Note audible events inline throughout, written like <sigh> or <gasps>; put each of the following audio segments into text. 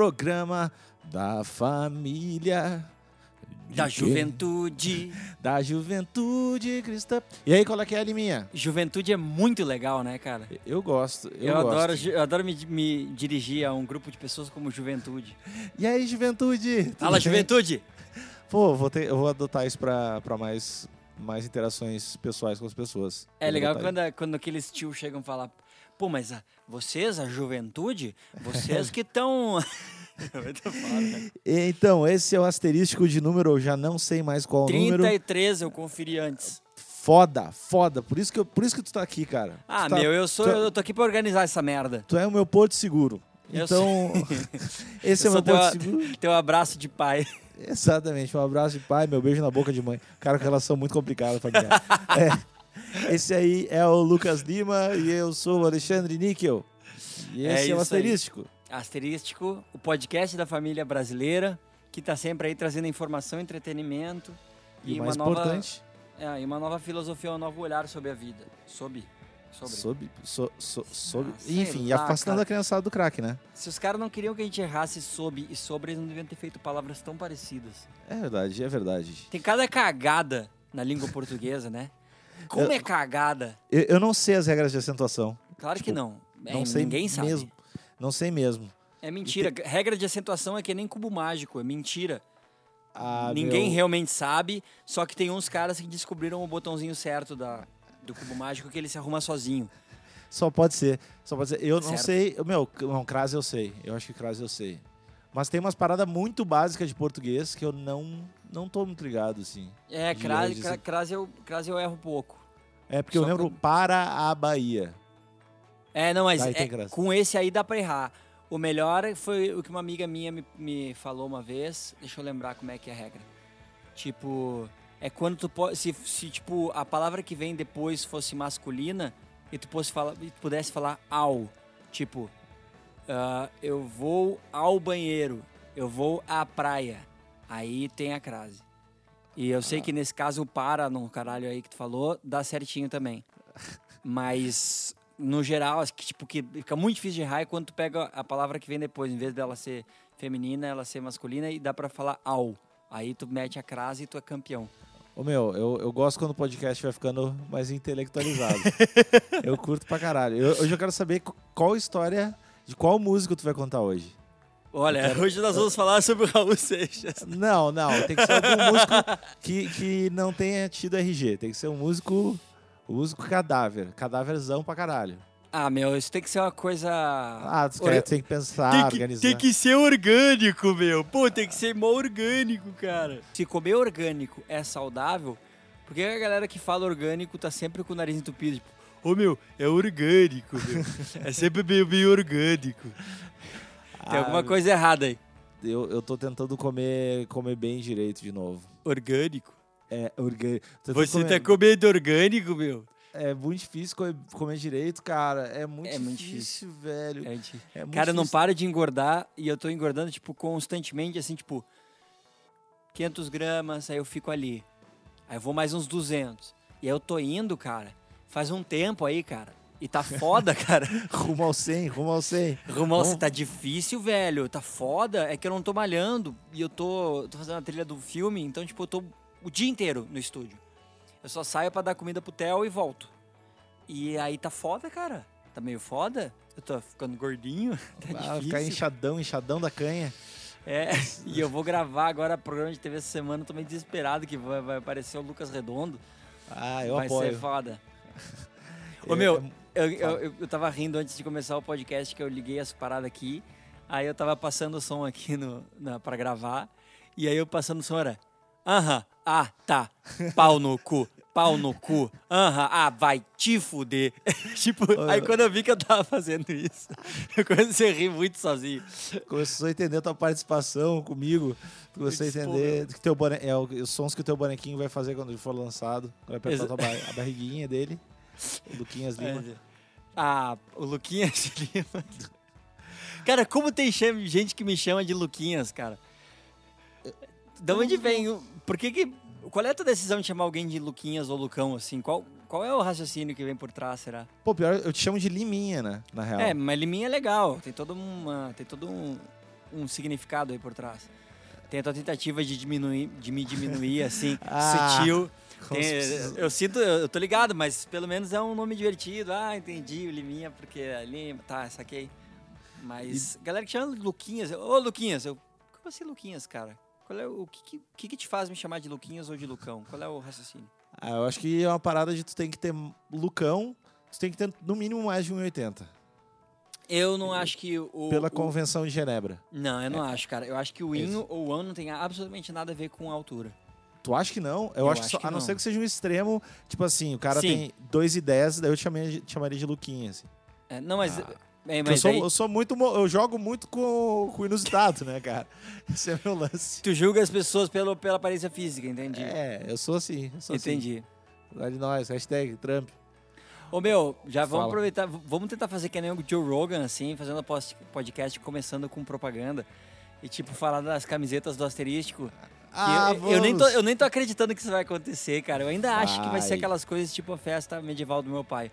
Programa da família. Da quê? juventude. Da juventude cristã. E aí, qual é que é a Liminha? Juventude é muito legal, né, cara? Eu gosto, eu, Eu, gosto. adoro, eu adoro me, me dirigir a um grupo de pessoas como juventude. E aí, juventude? Fala, bem? juventude! Pô, vou ter, eu vou adotar isso pra, pra mais, mais interações pessoais com as pessoas. É Eu legal quando, quando aqueles tios chegam falar: pô, mas a- vocês, a juventude, <laughs> vocês que estão. <laughs> né? Então, esse é o asterístico de número, eu já não sei mais qual o número. 33 eu conferi antes. Foda, foda. Por isso que, eu, por isso que tu tá aqui, cara. Ah, tá- meu, eu sou. tu- Eu tô aqui pra organizar essa merda. Tu é o meu porto seguro. Eu Então, <laughs> esse é Eu o meu sou porto teu- seguro. Teu abraço de pai. Exatamente. Um abraço de pai, meu beijo na boca de mãe. Cara, com relação muito complicada, familiar. É. Esse aí é o Lucas Lima e eu sou o Alexandre Níquel. E É esse é, o isso aí. asterístico. Asterístico, o podcast da família brasileira, que tá sempre aí trazendo informação, entretenimento E, o uma nova. importante, É, e uma nova filosofia, um novo olhar sobre a vida. Sobre. Sobre. sobre. so- so- sobre Ah, enfim, e lá, afastando cara. a criançada do crack, né? Se os caras não queriam que a gente errasse sob e sobre, eles não deviam ter feito palavras tão parecidas. É verdade, é verdade. Tem cada cagada na língua portuguesa, né? Como Eu- é cagada? Eu, eu não sei as regras de acentuação. Claro que Tipo, não. É, não sei ninguém sabe. mesmo. Não sei mesmo. É mentira. Regra de acentuação é que nem cubo mágico, é mentira. Ah, Ninguém meu- realmente sabe, só que tem uns caras que descobriram o botãozinho certo da, do cubo mágico que ele se arruma sozinho. Só pode ser. Só pode ser. Eu não Certo. sei. Meu, não, crase eu sei. Eu acho que crase eu sei. Mas tem umas paradas muito básicas de português que eu não, não tô muito ligado, assim. É, crase, cra- crase, eu, crase eu erro pouco. É porque eu Só lembro que- para a Bahia. É, não, mas é- com esse aí dá pra errar. O melhor foi o que uma amiga minha me, me falou uma vez. Deixa eu lembrar como é que é a regra. Tipo, é quando tu pode. Se, se tipo, a palavra que vem depois fosse masculina e tu, fosse falar, e tu pudesse falar ao. Tipo, ah, eu vou ao banheiro. Eu vou à praia. Aí tem a crase. E eu sei que nesse caso o para no caralho aí que tu falou dá certinho também. <laughs> Mas no geral, tipo que fica muito difícil de errar é quando tu pega a palavra que vem depois, em vez dela ser feminina, ela ser masculina e dá pra falar ao. Aí tu mete a crase e tu é campeão. Ô meu, eu, eu gosto quando o podcast vai ficando mais intelectualizado. <laughs> eu curto pra caralho. Eu- hoje eu quero saber qu- qual história, de qual músico tu vai contar hoje. Olha, hoje nós vamos falar sobre o Raul Seixas. Não, não, tem que ser algum músico que, que não tenha tido RG. Tem que ser um músico. Um músico cadáver. Cadáverzão pra caralho. Ah, meu, isso tem que ser uma coisa. Ah, Ora- quer, tem que pensar, tem, que, organizar. tem que ser orgânico, meu. Pô, tem que ser mó orgânico, cara. Se comer orgânico é saudável, porque a galera que fala orgânico tá sempre com o nariz entupido, tipo, ô meu, é orgânico, meu. <laughs> é sempre meio, meio orgânico. Tem Ah, alguma coisa errada aí. Eu, eu tô tentando comer, comer bem direito de novo. Orgânico? É, orgânico. Você tá comendo orgânico, meu? É muito difícil co- comer direito, cara. É muito, É muito difícil, velho. É, gente- É muito Cara, não difícil. para de engordar e eu tô engordando, tipo, constantemente, assim, tipo, 500 gramas, aí eu fico ali. Aí eu vou mais uns 200. E aí eu tô indo, cara, faz um tempo aí, cara. E tá foda, cara. <laughs> Rumo ao 100, rumo ao 100. Rumão, Vamos- você tá difícil, velho. Tá foda. É que eu não tô malhando. E eu tô, tô fazendo a trilha do filme, então, tipo, eu tô o dia inteiro no estúdio. Eu só saio pra dar comida pro Theo e volto. E aí tá foda, cara. Tá meio foda. Eu tô ficando gordinho. <laughs> Tá Ah, difícil. ficar inchadão, inchadão da canha. É, e eu vou gravar agora programa de TV essa semana, tô meio desesperado que vai, vai aparecer o Lucas Redondo. Ah, eu vai apoio. ser foda. Eu- <laughs> Ô meu, eu- eu, eu, eu, tava rindo antes de começar o podcast que eu liguei as paradas aqui. Aí eu tava passando o som aqui no, na, pra gravar. E aí eu passando o som era. Aham, ah, tá. Pau no cu, pau no cu. Aham, ah, vai te fuder. <laughs> tipo, aí quando eu vi que eu tava fazendo isso, <laughs> eu comecei a rir muito sozinho. Começou a entender a tua participação comigo. Tu Começou a entender que teu bone... é, os sons que o teu bonequinho vai fazer quando ele for lançado. Vai apertar a, tua ba- a barriguinha dele. O Luquinhas Lima. É. Ah, o Luquinhas <laughs> Lima. Cara, como tem gente que me chama de Luquinhas, cara? Da onde vem? Por que que... Qual é a tua decisão de chamar alguém de Luquinhas ou Lucão, assim? Qual, qual é o raciocínio que vem por trás, será? Pô, pior, eu te chamo de liminha, né? Na real. É, mas liminha é legal, tem todo, uma, tem todo um, um significado aí por trás. Tem a tua tentativa de diminuir, de me diminuir, assim, <laughs> Ah, sutil. Tem- eu sinto, eu tô ligado, mas pelo menos é um nome divertido. Ah, entendi, o Liminha, porque a Lima, tá, saquei. Mas galera que chama Luquinhas, ô Luquinhas, eu, como assim Luquinhas, cara? Qual é o, que, que, que te faz me chamar de Luquinhas ou de Lucão? Qual é o raciocínio? Ah, eu acho que é uma parada de tu tem que ter lucão, tu tem que ter no mínimo mais de 1,80. Eu não acho que o. Pela o- convenção de Genebra. Não, eu não acho, cara. Eu acho que o Isso. inho ou o ano não tem absolutamente nada a ver com a altura. Tu acha que não? Eu, Eu acho, que acho só, que a não, não. ser que seja um extremo, tipo assim, o cara Sim. tem 2,10, daí eu te chamei- te chamaria de Luquinha, assim. É, não, mas. Ah, é, Porque eu, mas sou, aí, eu sou muito. Eu jogo muito com, com o inusitado, né, cara? <laughs> Esse é meu lance. tu julga as pessoas pelo, pela aparência física, entendi. É, eu sou assim. Eu sou entendi. Assim. Lá de nós, hashtag Trump. Ô meu, já vamos Fala. aproveitar, vamos tentar fazer que nem o Joe Rogan, assim, fazendo podcast começando com propaganda. E tipo, falar das camisetas do asterístico. Ah, eu, eu nem tô, eu nem tô acreditando que isso vai acontecer, cara. Eu ainda acho que vai ser Vai. aquelas coisas tipo a festa medieval do meu pai.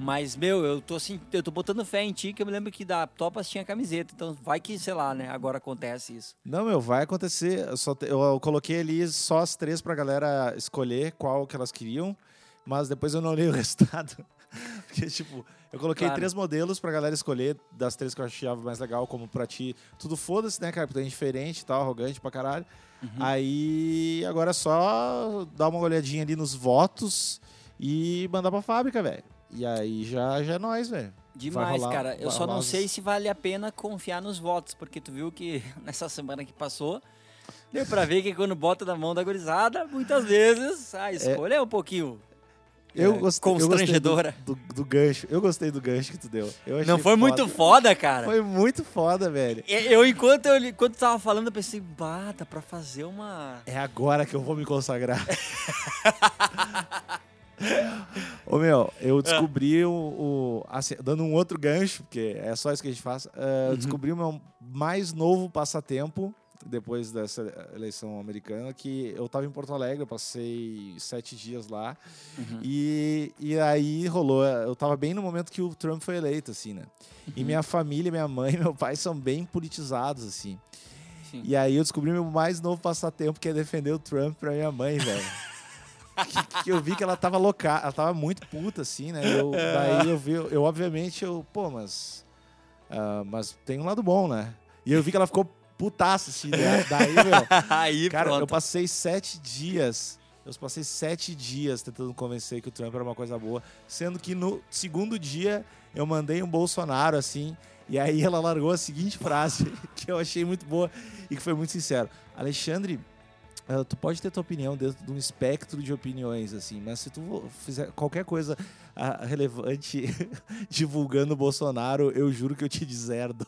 Mas, meu, eu tô assim, eu tô botando fé em ti, que eu me lembro que da Topas tinha camiseta. Então vai que, sei lá, né, agora acontece isso. Não, meu, vai acontecer. Eu, só eu- eu coloquei ali só as três pra galera escolher qual que elas queriam, mas depois eu não olhei o <laughs> resultado. <laughs> Porque, tipo, eu coloquei Claro. três modelos pra galera escolher, das três que eu achava mais legal, como pra ti. Tudo foda-se, né, cara? Porque tu é diferente e tal, arrogante pra caralho. Uhum. Aí, agora é só dar uma olhadinha ali nos votos e mandar pra fábrica, velho. E aí já, já é nóis, velho. Demais, rolar- cara. Eu só não sei se vale a pena confiar nos votos, porque tu viu que <laughs> nessa semana que passou, deu pra ver que quando bota na mão da gurizada, muitas vezes a escolha é, um pouquinho Eu é, gostei, eu gostei constrangedora. do, do, do gancho. Eu gostei do gancho que tu deu. Eu Não foi muito foda, cara. Foi muito foda, velho. Eu, enquanto eu enquanto tu tava falando, eu pensei, bah, dá pra fazer uma. É agora que eu vou me consagrar. <laughs> Ô meu, eu descobri o. o- assim, dando um outro gancho, porque é só isso que a gente faz. Eu Uhum. descobri o meu mais novo passatempo, depois dessa eleição americana, que eu tava em Porto Alegre, eu passei sete dias lá. Uhum. E, e aí rolou. Eu tava bem no momento que o Trump foi eleito, assim, né? Uhum. E minha família, minha mãe <laughs> meu pai são bem politizados, assim. Sim. E aí eu descobri meu mais novo passatempo, que é defender o Trump pra minha mãe, velho. que, que eu vi que ela tava louca, ela tava muito puta, assim, né? Eu, daí eu vi, eu obviamente, eu, pô, mas. ah, mas tem um lado bom, né? E eu vi que ela ficou putaça, assim, né? daí, meu. <laughs> Aí, Cara, pronto. eu passei sete dias. Eu passei sete dias tentando convencer que o Trump era uma coisa boa, sendo que no segundo dia eu mandei um Bolsonaro assim, e aí ela largou a seguinte frase <laughs> que eu achei muito boa e que foi muito sincero. Alexandre, eh, tu pode ter tua opinião dentro de um espectro de opiniões assim, mas se tu fizer qualquer coisa ah, relevante <laughs> divulgando o Bolsonaro, eu juro que eu te deserdo.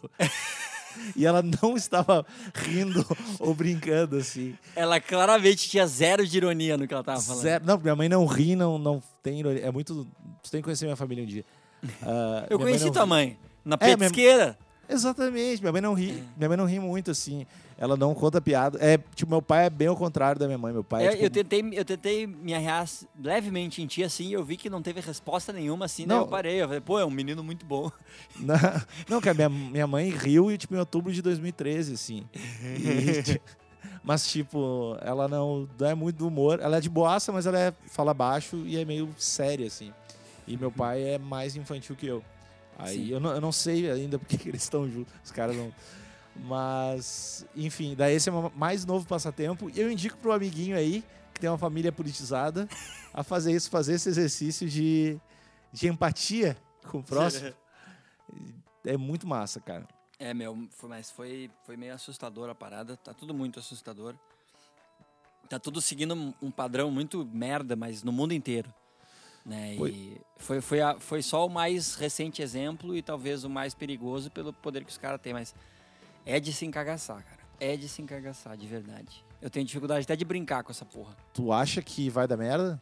E ela não estava rindo <laughs> ou brincando assim. Ela claramente tinha zero de ironia no que ela tava falando. Zero. Não, minha mãe não ri, não, não tem ironia. É muito. Tu tem que conhecer minha família um dia. <laughs> Ah, Eu mãe conheci não tua ri. mãe. Na É, minha- petisqueira. Exatamente, minha mãe não É. ri. Minha mãe não ri muito, assim. Ela não conta piada. É, tipo, meu pai é bem ao contrário da minha mãe. Meu pai é, É, tipo, eu, tentei, eu tentei me arrear levemente em ti, assim, eu vi que não teve resposta nenhuma, assim, daí Não. eu parei. Eu falei, pô, é um menino muito bom. <laughs> Não, não, cara, minha, minha mãe riu, tipo, em outubro de 2013, assim. E, <laughs> mas, tipo, ela não, não é muito do humor. Ela é de boaça, mas ela é, fala baixo e é meio séria, assim. E meu pai é mais infantil que eu. Aí eu não, eu não sei ainda <laughs> porque que eles estão juntos. Os caras não. Mas, enfim, daí esse é o mais novo passatempo. E eu indico pro amiguinho aí, que tem uma família politizada, <laughs> a fazer isso, fazer esse exercício de, de empatia com o próximo. <laughs> É muito massa, cara. É, meu, foi, mas foi, foi meio assustador a parada. Tá tudo muito assustador. Tá tudo seguindo um- um padrão muito merda, mas no mundo inteiro. Né? Foi- E foi, foi, a- foi só o mais recente exemplo e talvez o mais perigoso pelo poder que os caras têm. Mas é de se encagaçar, cara. É de se encagaçar, de verdade. Eu tenho dificuldade até de brincar com essa porra. Tu acha que vai dar merda?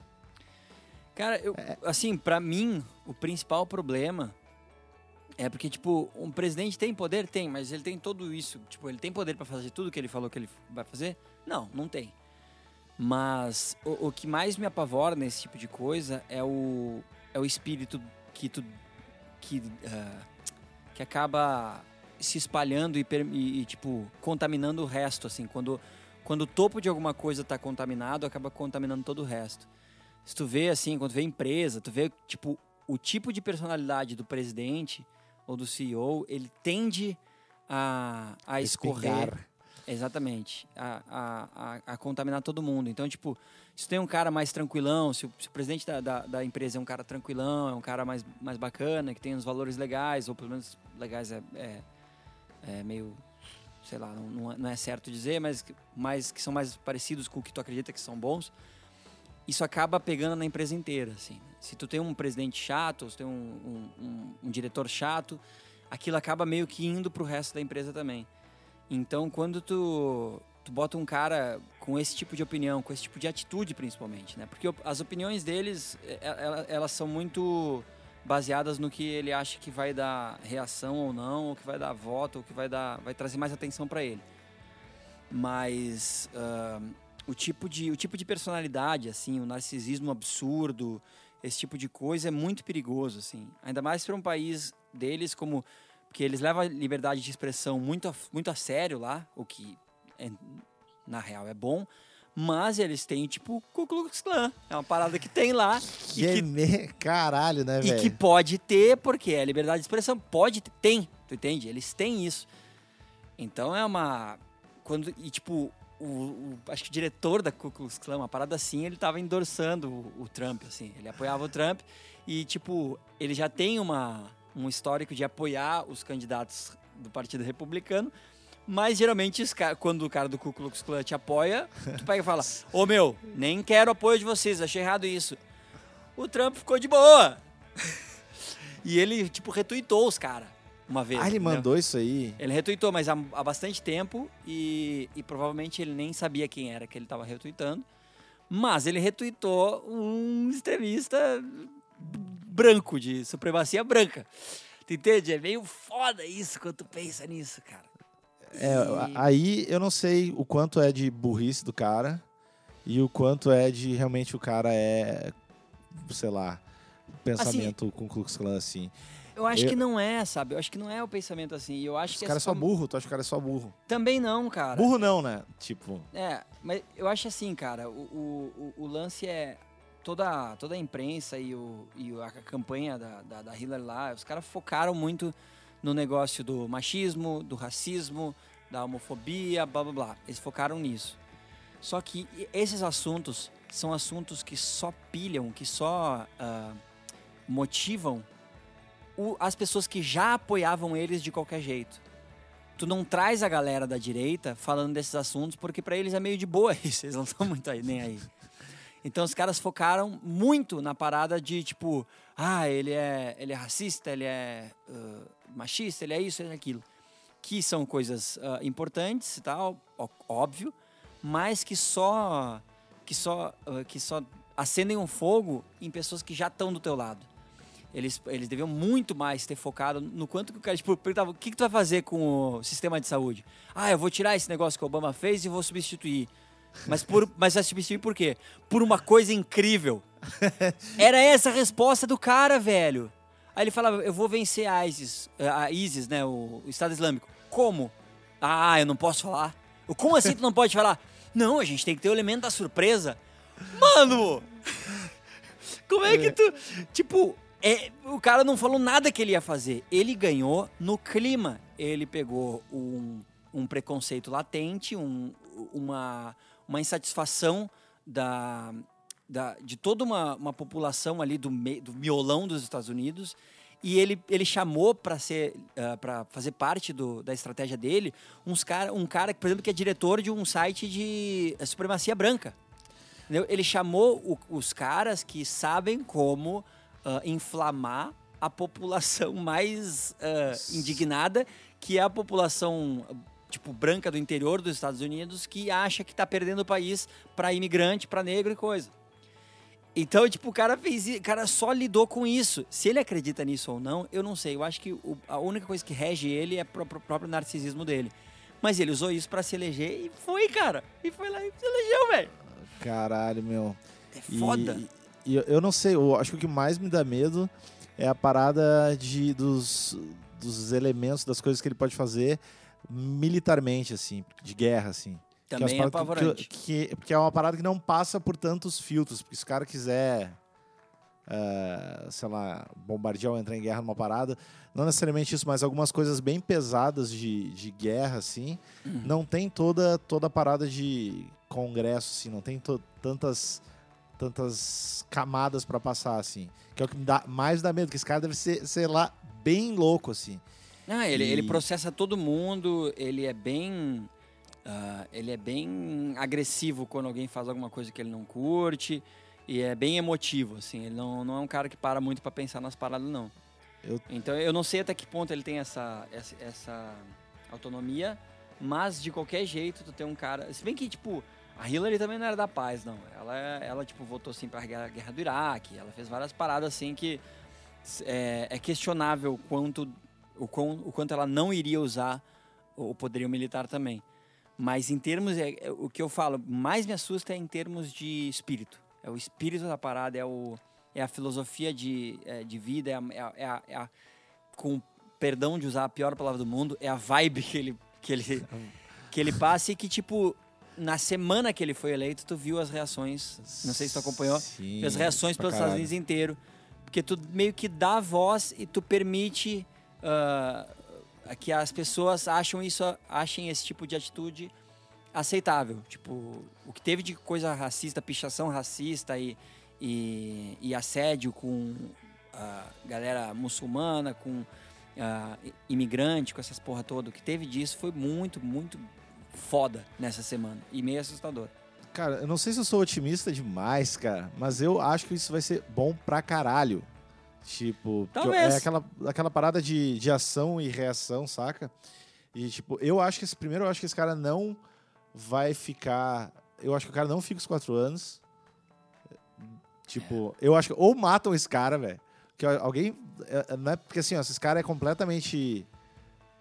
Cara, eu, assim, pra mim, o principal problema é porque, tipo, um presidente tem poder? Tem, mas ele tem tudo isso. Tipo, ele tem poder pra fazer tudo que ele falou que ele vai fazer? Não, não tem. Mas o, o que mais me apavora nesse tipo de coisa é o, é o espírito que tu que, uh, que acaba se espalhando e, e, tipo contaminando o resto assim quando quando o topo de alguma coisa está contaminado acaba contaminando todo o resto se tu vê assim quando vê empresa tu vê tipo o tipo de personalidade do presidente ou do CEO ele tende a, a escorrer Exatamente. A, a, a, a, contaminar todo mundo. Então, tipo, se tem um cara mais tranquilão, se o, se o presidente da, da, da, empresa é um cara tranquilão, é um cara mais, mais bacana, que tem uns valores legais, ou pelo menos legais é, é, é meio, sei lá, não, não é certo dizer, mas, mas que são mais parecidos com o que tu acredita que são bons, isso acaba pegando na empresa inteira, assim. Se tu tem um presidente chato, se tem um, um, um, um diretor chato, aquilo acaba meio que indo pro resto da empresa também. Então, quando tu, tu bota um cara com esse tipo de opinião, com esse tipo de atitude, principalmente, né? Porque as opiniões deles, elas, elas são muito baseadas no que ele acha que vai dar reação ou não, ou que vai dar voto, ou que vai dar, vai trazer mais atenção para ele. Mas uh, o tipo de o tipo de personalidade, assim, o narcisismo absurdo, esse tipo de coisa é muito perigoso, assim. Ainda mais para um país deles como porque eles levam a liberdade de expressão muito a, muito a sério lá, o que é, na real é bom. Mas eles têm, tipo, Ku Klux Klan. É uma parada que tem lá. Que, e que. <laughs> Caralho, né, velho? E que pode ter, porque é liberdade de expressão. Pode ter, tem, tu entende? Eles têm isso. Então é uma... Quando, e, tipo, o, o, acho que o diretor da Ku Klux Klan, uma parada assim, ele tava endossando o, o Trump, assim. Ele apoiava o Trump e, tipo, ele já tem uma um histórico de apoiar os candidatos do Partido Republicano. Mas geralmente, quando o cara do Ku Klux Klan te apoia, tu pega e fala: <laughs> Ô meu, nem quero apoio de vocês, achei errado isso. O Trump ficou de boa. e ele, tipo, retuitou os caras uma vez. Ah, ele entendeu? mandou isso aí? Ele retuitou, mas há, há bastante tempo e, e, provavelmente ele nem sabia quem era que ele estava retuitando. Mas ele retuitou um extremista branco, de supremacia branca. Tu entende? É meio foda isso quando tu pensa nisso, cara. É, aí eu não sei o quanto é de burrice do cara e o quanto é de realmente o cara é, sei lá, pensamento assim, com o Klux Klan assim. Eu acho eu... que não é, sabe? Eu acho que não é o pensamento assim. Eu acho Os que cara é só burro, tu acha que o cara é só burro? Também não, cara. Burro não, né? Tipo. É, mas eu acho assim, cara, o, o, o lance é toda, toda a imprensa e, o, e a campanha da, da, da Hillary lá, os caras focaram muito no negócio do machismo, do racismo, da homofobia, blá blá blá. Eles focaram nisso. Só que esses assuntos são assuntos que só pilham, que só uh, motivam o, as pessoas que já apoiavam eles de qualquer jeito. Tu não traz a galera da direita falando desses assuntos porque para eles é meio de boa <laughs> isso, eles não estão muito aí, nem aí. Então os caras focaram muito na parada de tipo, ah, ele é, ele é racista, ele é uh, machista, ele é isso, ele é aquilo. Que são coisas uh, importantes e tal, óbvio, mas que só que só uh, que só acendem um fogo em pessoas que já estão do teu lado. Eles, eles deviam muito mais ter focado no quanto que o cara, tipo, perguntava, o que, que tu vai fazer com o sistema de saúde? Ah, eu vou tirar esse negócio que o Obama fez e vou substituir. Mas, por, <laughs> mas vai substituir por quê? Por uma coisa incrível. Era essa a resposta do cara, velho. Aí ele falava, eu vou vencer a ISIS, a ISIS, né, o, Estado Islâmico. Como? Ah, eu não posso falar. Como assim tu não pode falar? Não, a gente tem que ter o elemento da surpresa. Mano! Como é que tu... Tipo, é, o cara não falou nada que ele ia fazer. Ele ganhou no clima. Ele pegou um, um preconceito latente, um, uma uma insatisfação da, da, de toda uma, uma população ali do, me, do miolão dos Estados Unidos e ele, ele chamou para ser uh, para fazer parte do, da estratégia dele uns cara, um cara por exemplo que é diretor de um site de supremacia branca entendeu? ele chamou o, os caras que sabem como uh, inflamar a população <laughs> mais uh, indignada que é a população tipo, branca do interior dos Estados Unidos que acha que está perdendo o país para imigrante, para negro e coisa. Então, tipo, o cara fez, o cara só lidou com isso. Se ele acredita nisso ou não, eu não sei. Eu acho que o, a única coisa que rege ele é o próprio narcisismo dele. Mas ele usou isso para se eleger e foi, cara. E foi lá e se elegeu, velho. Caralho, meu. É E- foda. E, eu- eu não sei, eu acho que o que mais me dá medo é a parada de, dos, dos elementos, das coisas que ele pode fazer militarmente, assim, de guerra, assim. Que é Também é que- apavorante. Que, que- porque é uma parada que não passa por tantos filtros. Porque se o cara quiser, ah, sei lá, bombardear ou entrar em guerra numa parada, não necessariamente isso, mas algumas coisas bem pesadas de, de guerra, assim, Uhum. não tem toda, toda a parada de congresso, assim, não tem to- tantas, tantas camadas pra passar, assim. Que é o que me dá mais dá medo, que esse cara deve ser, sei lá, bem louco, assim. Não, ele, ele E- processa todo mundo, ele é bem. Ah, ele é bem agressivo quando alguém faz alguma coisa que ele não curte. E é bem emotivo, assim. Ele não, não é um cara que para muito pra pensar nas paradas, não. Eu- Então eu não sei até que ponto ele tem essa, essa, essa autonomia, mas de qualquer jeito tu tem um cara. Se bem que, tipo, a Hillary também não era da paz, não. Ela, ela tipo, votou assim pra guerra, guerra do Iraque. Ela fez várias paradas assim que é, é questionável quanto, o, quão, o quanto ela não iria usar o poderio militar também. Mas em termos, é, é o que eu falo, mais me assusta é em termos de espírito. É o espírito da parada, é, o, é a filosofia de, é, de vida, é a, é a- é a- é com perdão de usar a pior palavra do mundo, é a vibe que ele, que ele, <laughs> que ele passa e que, tipo, na semana que ele foi eleito, tu viu as reações, não sei se tu acompanhou, Sim, as reações pelos Estados caralho. Unidos inteiro. Porque tu meio que dá voz e tu permite ah, que as pessoas acham isso, achem esse tipo de atitude aceitável. Tipo, o que teve de coisa racista, pichação racista e, e, e assédio com a galera muçulmana, com ah, imigrante, com essas porra toda, o que teve disso foi muito, muito foda nessa semana e meio assustador. Cara, eu não sei se eu sou otimista demais, cara, mas eu acho que isso vai ser bom pra caralho. Tipo, porque Talvez. é aquela, aquela parada de, de ação e reação, saca? E, tipo, eu acho que esse, primeiro, eu acho que esse cara não vai ficar. Eu acho que o cara não fica os quatro anos. Tipo, eu acho que. Ou matam esse cara, velho. Que alguém. é, é, Não é, porque assim, ó, esse cara é completamente.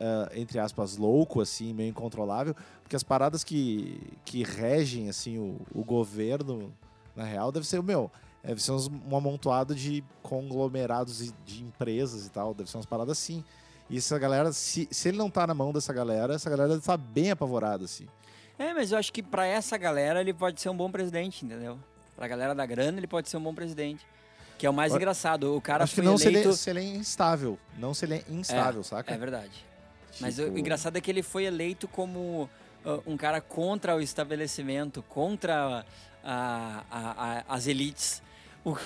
ah, entre aspas, louco, assim, meio incontrolável. Porque as paradas que, que regem, assim, o, o governo, na real, deve ser o meu. Deve ser um amontoado de conglomerados de empresas e tal. Deve ser umas paradas assim. E essa galera, se, se ele não tá na mão dessa galera, essa galera deve estar bem apavorada, assim. É, mas eu acho que pra essa galera ele pode ser um bom presidente, entendeu? Pra galera da grana ele pode ser um bom presidente. Que é o mais Eu- engraçado. O cara Acho que foi não se ele, eleito. se ele é instável. Não se ele é instável, saca? É verdade. Mas Tipo, o engraçado é que ele foi eleito como ah, um cara contra o estabelecimento, contra a- a- a- as elites,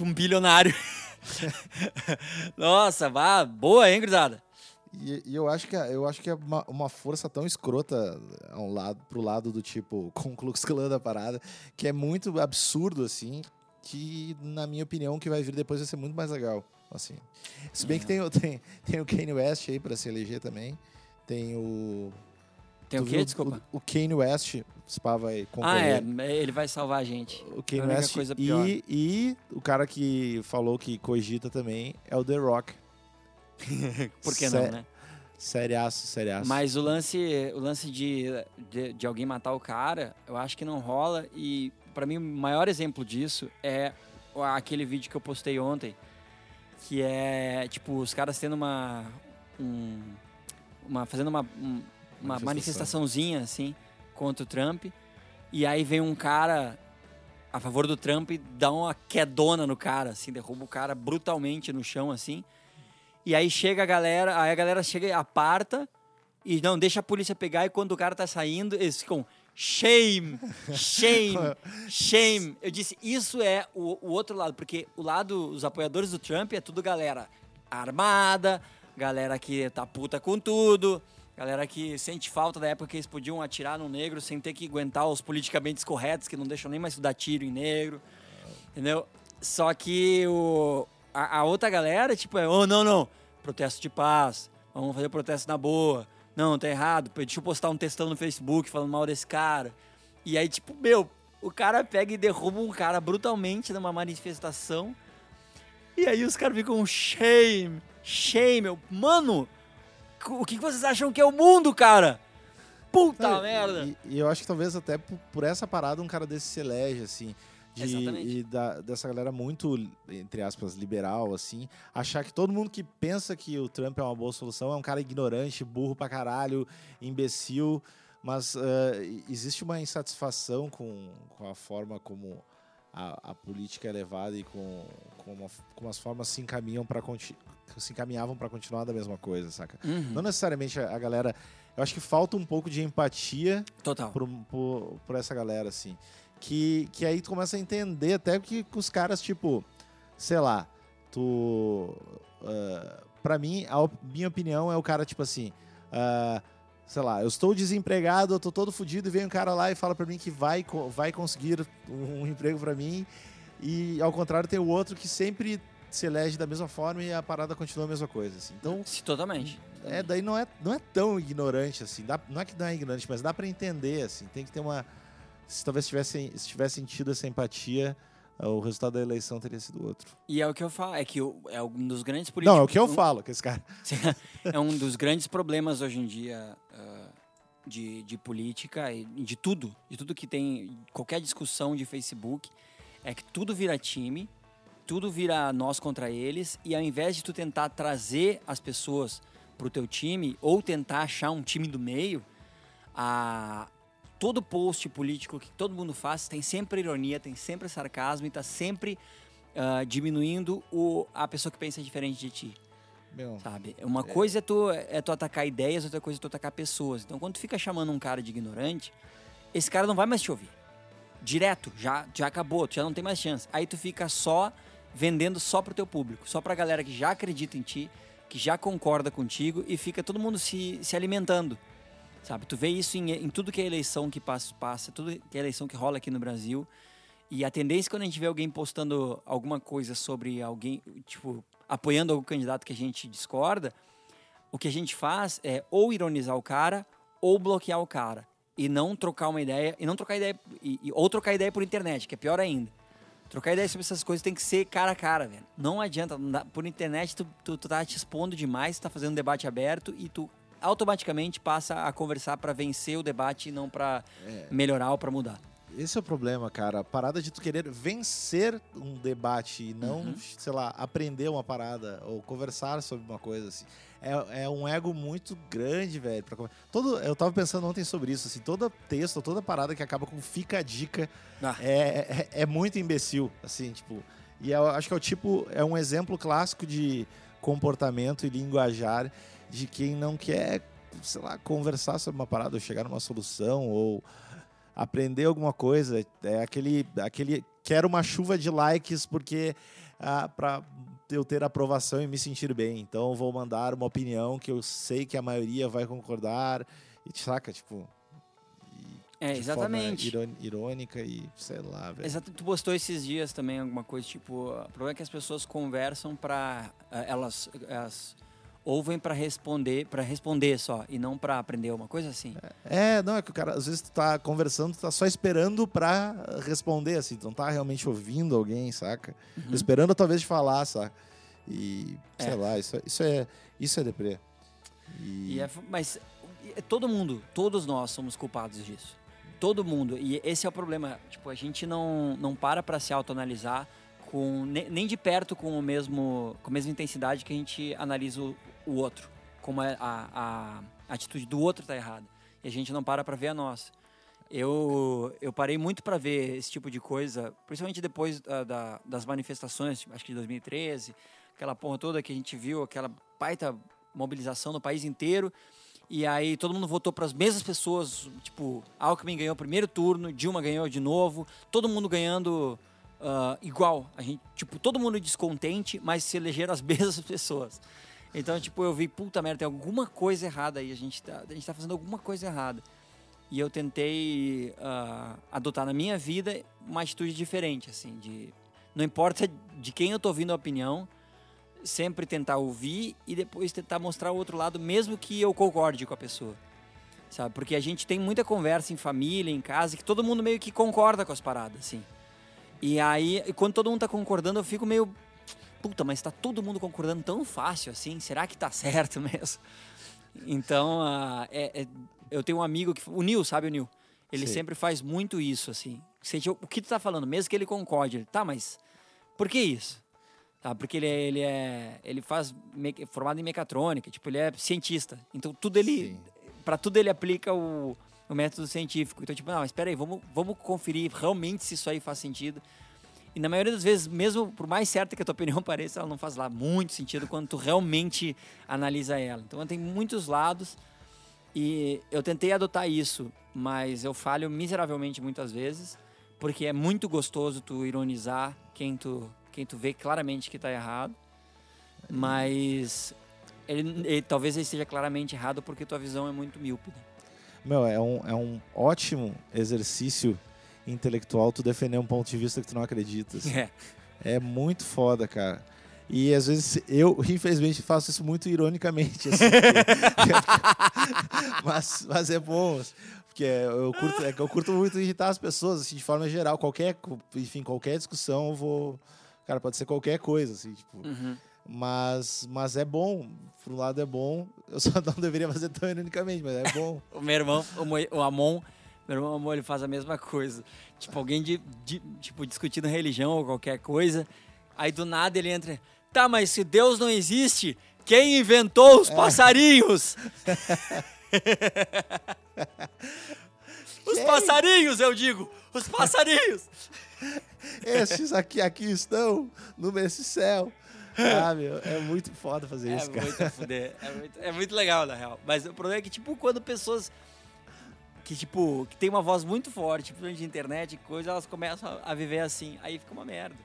um bilionário. <laughs> Nossa, vá, boa, hein, gurizada? E, e eu acho que é, eu acho que é uma, uma força tão escrota a um lado, pro lado do tipo <laughs> com o Klux Klan da parada, que é muito absurdo, assim, que, na minha opinião, o que vai vir depois vai ser muito mais legal. Assim. Se bem que tem, <laughs> tem, tem o Kanye West aí pra se eleger também. Tem o. Tem o tu quê? viu Desculpa. O, o Kanye West, se pá, vai Ah, concorrer. é, ele vai salvar a gente. O Kanye a única West coisa pior. e, e o cara que falou que cogita também é o The Rock. <laughs> Por que Sé- não, né? Seriaço, seriaço. Mas o lance, o lance de, de, de alguém matar o cara, eu acho que não rola. E pra mim, o maior exemplo disso é o- aquele vídeo que eu postei ontem. Que é, tipo, os caras tendo uma. um- uma fazendo uma, um- uma Manifestação. manifestaçãozinha, assim, contra o Trump. E aí vem um cara a favor do Trump e dá uma quedona no cara, assim, derruba o cara brutalmente no chão, assim. E aí chega a galera, aí a galera chega e aparta e não deixa a polícia pegar e quando o cara tá saindo, eles ficam shame, shame, shame. Eu disse, isso é o, o outro lado, porque o lado, os apoiadores do Trump é tudo galera armada, galera que tá puta com tudo, galera que sente falta da época que eles podiam atirar no negro sem ter que aguentar os politicamente corretos que não deixam nem mais dar tiro em negro. Entendeu? Só que o, a, a outra galera, tipo, é, oh, não, não, protesto de paz, vamos fazer protesto na boa. Não, tá errado, deixa eu postar um textão no Facebook falando mal desse cara. E aí, tipo, meu, o cara pega e derruba um cara brutalmente numa manifestação. E aí os caras ficam shame, shame. Eu, Mano, o que vocês acham que é o mundo, cara? puta Não, merda. E, e eu acho que talvez até por, por essa parada um cara desse se elege, assim. De, Exatamente. e da- dessa galera muito, entre aspas, liberal, assim, achar que todo mundo que pensa que o Trump é uma boa solução é um cara ignorante, burro pra caralho, imbecil, mas eh, existe uma insatisfação com, com a forma como a, a política é levada e com, com uma- como as formas se encaminham para se encaminhavam para continuar da mesma coisa, saca? Uhum, Não necessariamente a, a galera. Eu acho que falta um pouco de empatia Total. por, por, por essa galera, assim. Que, que aí tu começa a entender até que os caras, tipo, sei lá, tu. ah, pra mim, a op- minha opinião é o cara, tipo assim. ah, sei lá, eu estou desempregado, eu tô todo fudido e vem um cara lá e fala pra mim que vai, vai conseguir um emprego pra mim. E ao contrário, tem o outro que sempre se elege da mesma forma e a parada continua a mesma coisa, assim. Então, Sim, totalmente. é, daí não é, não é tão ignorante assim. Dá- não é que não é ignorante, mas dá pra entender, assim. Tem que ter uma. Se talvez tivesse, se tivesse sentido essa empatia, o resultado da eleição teria sido outro. E é o que eu falo, é que o- é um dos grandes políticos. Não, é o que eu um- falo, que esse cara. <laughs> é um dos grandes problemas hoje em dia ah, de, de política e de tudo, de tudo que tem, qualquer discussão de Facebook, é que tudo vira time, tudo vira nós contra eles, e ao invés de tu tentar trazer as pessoas pro teu time, ou tentar achar um time do meio, a, todo post político que todo mundo faz tem sempre ironia, tem sempre sarcasmo e tá sempre ah, diminuindo o, a pessoa que pensa diferente de ti Meu, sabe? Uma coisa é tu, é tu atacar ideias, outra coisa é tu atacar pessoas. Então, quando tu fica chamando um cara de ignorante, esse cara não vai mais te ouvir. Direto, já, já acabou, tu já não tem mais chance. Aí tu fica só vendendo só pro teu público, só pra galera que já acredita em ti, que já concorda contigo e fica todo mundo se, se alimentando. Sabe? Tu vê isso em, em tudo que é eleição que passa, passa, tudo que é eleição que rola aqui no Brasil. E a tendência quando a gente vê alguém postando alguma coisa sobre alguém, tipo, apoiando algum candidato que a gente discorda, o que a gente faz é ou ironizar o cara ou bloquear o cara. E não trocar uma ideia, e não trocar ideia, e, e- ou trocar ideia por internet, que é pior ainda. Trocar ideia sobre essas coisas tem que ser cara a cara, velho. Não adianta, não dá- por internet tu, tu, tu tá te expondo demais, tu tá fazendo um debate aberto e tu automaticamente passa a conversar pra vencer o debate e não pra melhorar ou pra mudar. esse é o problema, cara. A parada de tu querer vencer um debate e não, Uhum. sei lá, aprender uma parada ou conversar sobre uma coisa, assim. É, é um ego muito grande, velho. pra Todo, eu tava pensando ontem sobre isso, assim. Todo texto, toda parada que acaba com fica a dica Ah. é, é, é muito imbecil, assim, tipo. E eu acho que é o tipo, é um exemplo clássico de comportamento e linguajar de quem não quer, sei lá, conversar sobre uma parada ou chegar numa solução ou aprender alguma coisa. É aquele, aquele quero uma chuva de likes porque ah, para eu ter aprovação e me sentir bem. Então vou mandar uma opinião que eu sei que a maioria vai concordar e saca, tipo, É, exatamente. irônica e sei lá, velho. Exato, tu postou esses dias também alguma coisa, tipo, o problema é que as pessoas conversam pra. eh, elas, elas ouvem pra responder, para responder só, e não pra aprender uma coisa assim. É, não, é que o cara, às vezes tu tá conversando, tu tá só esperando pra responder, assim, tu não tá realmente ouvindo alguém, saca? Uhum. Esperando talvez de falar, saca? E, sei É. lá, isso, é- isso é, isso é deprê. E, E é mas todo mundo, todos nós somos culpados disso. Todo mundo. E esse é o problema. Tipo, a gente não, não para pra se autoanalisar com, ne- nem de perto com, o mesmo, com a mesma intensidade que a gente analisa o, o outro. Como a, a, a atitude do outro tá errada. E a gente não para pra ver a nossa. Eu, eu parei muito pra ver esse tipo de coisa, principalmente depois da- da- das manifestações, acho que de 2013, aquela porra toda que a gente viu, aquela baita mobilização no país inteiro. E aí todo mundo votou para as mesmas pessoas, tipo, Alckmin ganhou o primeiro turno, Dilma ganhou de novo, todo mundo ganhando ah, igual. A gente, tipo, todo mundo descontente, mas se elegeram as <laughs> mesmas pessoas. Então, tipo, eu vi, puta merda, tem alguma coisa errada aí, a gente tá, a gente tá fazendo alguma coisa errada. E eu tentei ah, adotar na minha vida uma atitude diferente, assim, de não importa de quem eu tô ouvindo a opinião, sempre tentar ouvir e depois tentar mostrar o outro lado, mesmo que eu concorde com a pessoa. Sabe? Porque a gente tem muita conversa em família, em casa, que todo mundo meio que concorda com as paradas, assim. E aí, quando todo mundo tá concordando, eu fico meio. Puta, mas tá todo mundo concordando tão fácil assim? Será que tá <laughs> certo mesmo? Então, ah, é, é- eu tenho um amigo que. O Nil, sabe o Nil? Ele Sim. sempre faz muito isso, assim. O que tu tá falando, mesmo que ele concorde. Ele, tá, mas por que isso? Tá, porque ele é. Ele, é, ele faz. me- formado em mecatrônica, tipo, ele é cientista. Então tudo ele. Pra tudo ele aplica o, o método científico. Então, tipo, não, espera aí, vamos, vamos conferir realmente se isso aí faz sentido. E na maioria das vezes, mesmo por mais certa que a tua <laughs> opinião pareça, ela não faz lá muito sentido quando tu realmente analisa ela. Então, tem muitos lados e eu tentei adotar isso, mas eu falho miseravelmente muitas vezes, porque é muito gostoso tu ironizar quem tu, quem tu vê claramente que tá errado, mas ele, ele- talvez ele esteja claramente errado porque tua visão é muito míope. né? Meu, é um, é um ótimo exercício intelectual tu defender um ponto de vista que tu não acredita. assim. <laughs> É. É muito foda, cara. E às vezes eu, <laughs> infelizmente, faço isso muito ironicamente. assim, porque- <laughs> mas, mas é bom. Porque eu curto, é eu curto muito irritar as pessoas, assim, de forma geral. Qualquer, enfim, qualquer discussão eu vou. Cara, pode ser qualquer coisa, assim, tipo. Uhum. Mas, mas é bom. Por um lado é bom. Eu só não deveria fazer tão ironicamente, mas é bom. <laughs> O meu irmão, o, Mo- o Amon, meu irmão Amon, ele faz a mesma coisa. Tipo, alguém de, de- tipo, discutindo religião ou qualquer coisa. Aí do nada ele entra. Tá, mas se Deus não existe, quem inventou os passarinhos? <laughs> <laughs> os passarinhos, eu digo! Os passarinhos! <laughs> Esses aqui, aqui estão no nesse céu. Ah, meu, é muito foda fazer É isso, cara. muito fuder. É muito, é muito legal, na real. Mas o problema é que, tipo, quando pessoas que, tipo, que tem uma voz muito forte, principalmente de internet e coisa, elas começam a, a viver assim. Aí fica uma merda.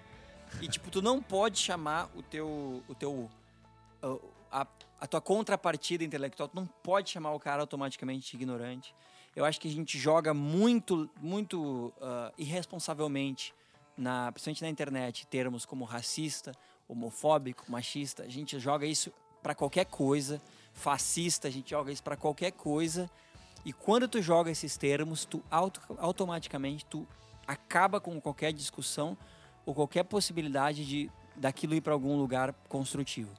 E, tipo, tu não pode chamar o teu... O teu a, a tua contrapartida intelectual, tu não pode chamar o cara automaticamente de ignorante. Eu acho que a gente joga muito, muito ah, irresponsavelmente, na, principalmente na internet, termos como racista, homofóbico, machista. A gente joga isso para qualquer coisa. Fascista, a gente joga isso para qualquer coisa. E quando tu joga esses termos, tu auto, automaticamente tu acaba com qualquer discussão ou qualquer possibilidade de daquilo ir para algum lugar construtivo.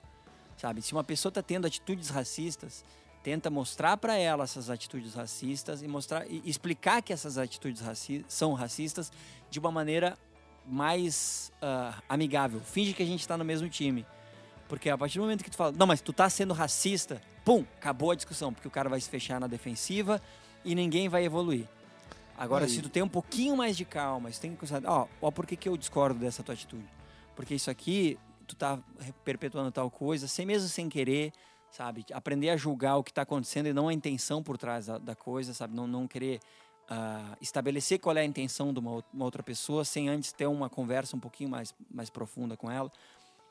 Sabe? Se uma pessoa está tendo atitudes racistas, tenta mostrar para ela essas atitudes racistas e mostrar e explicar que essas atitudes raci são racistas de uma maneira mais ah, amigável. Finge que a gente está no mesmo time. Porque a partir do momento que tu fala, não, mas tu tá sendo racista, pum, acabou a discussão, porque o cara vai se fechar na defensiva e ninguém vai evoluir. Agora, Aí. se tu tem um pouquinho mais de calma, se tem que considerar, ó, ó, por que, que eu discordo dessa tua atitude? Porque isso aqui, tu tá perpetuando tal coisa, sem mesmo sem querer, sabe? Aprender a julgar o que tá acontecendo e não a intenção por trás da, da coisa, sabe? Não, não querer ah, estabelecer qual é a intenção de uma, uma outra pessoa sem antes ter uma conversa um pouquinho mais, mais profunda com ela.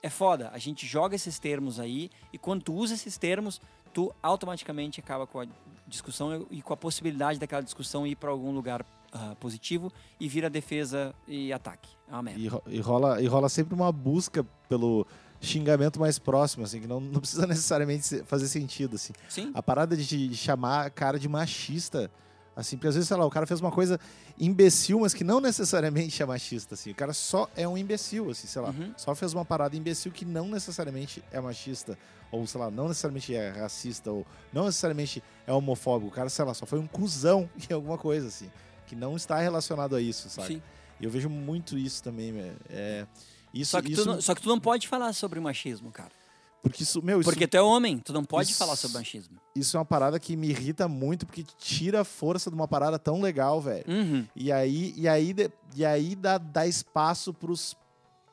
É foda, a gente joga esses termos aí e quando tu usa esses termos, tu automaticamente acaba com a discussão e com a possibilidade daquela discussão ir para algum lugar ah, positivo e vira defesa e ataque. É. E, ro- e rola, e rola sempre uma busca pelo xingamento mais próximo, assim, que não, não precisa <laughs> necessariamente fazer sentido, assim. Sim? A parada de, de chamar cara de machista, assim, porque às vezes, sei lá, o cara fez uma coisa imbecil, mas que não necessariamente é machista, assim. O cara só é um imbecil, assim, sei lá. Uhum. Só fez uma parada imbecil que não necessariamente é machista. Ou, sei lá, não necessariamente é racista, ou não necessariamente é homofóbico. O cara, sei lá, só foi um cuzão <laughs> em alguma coisa, assim. Que não está relacionado a isso, sabe? Sim. E eu vejo muito isso também, velho. É, isso, Só que, isso, tu não, só que tu não pode falar sobre machismo, cara. porque isso, meu, isso, Porque tu é homem, tu não pode isso- falar sobre machismo. isso é uma parada que me irrita muito, porque tira a força de uma parada tão legal, velho. Uhum. E aí, e aí, e aí dá, dá espaço pros,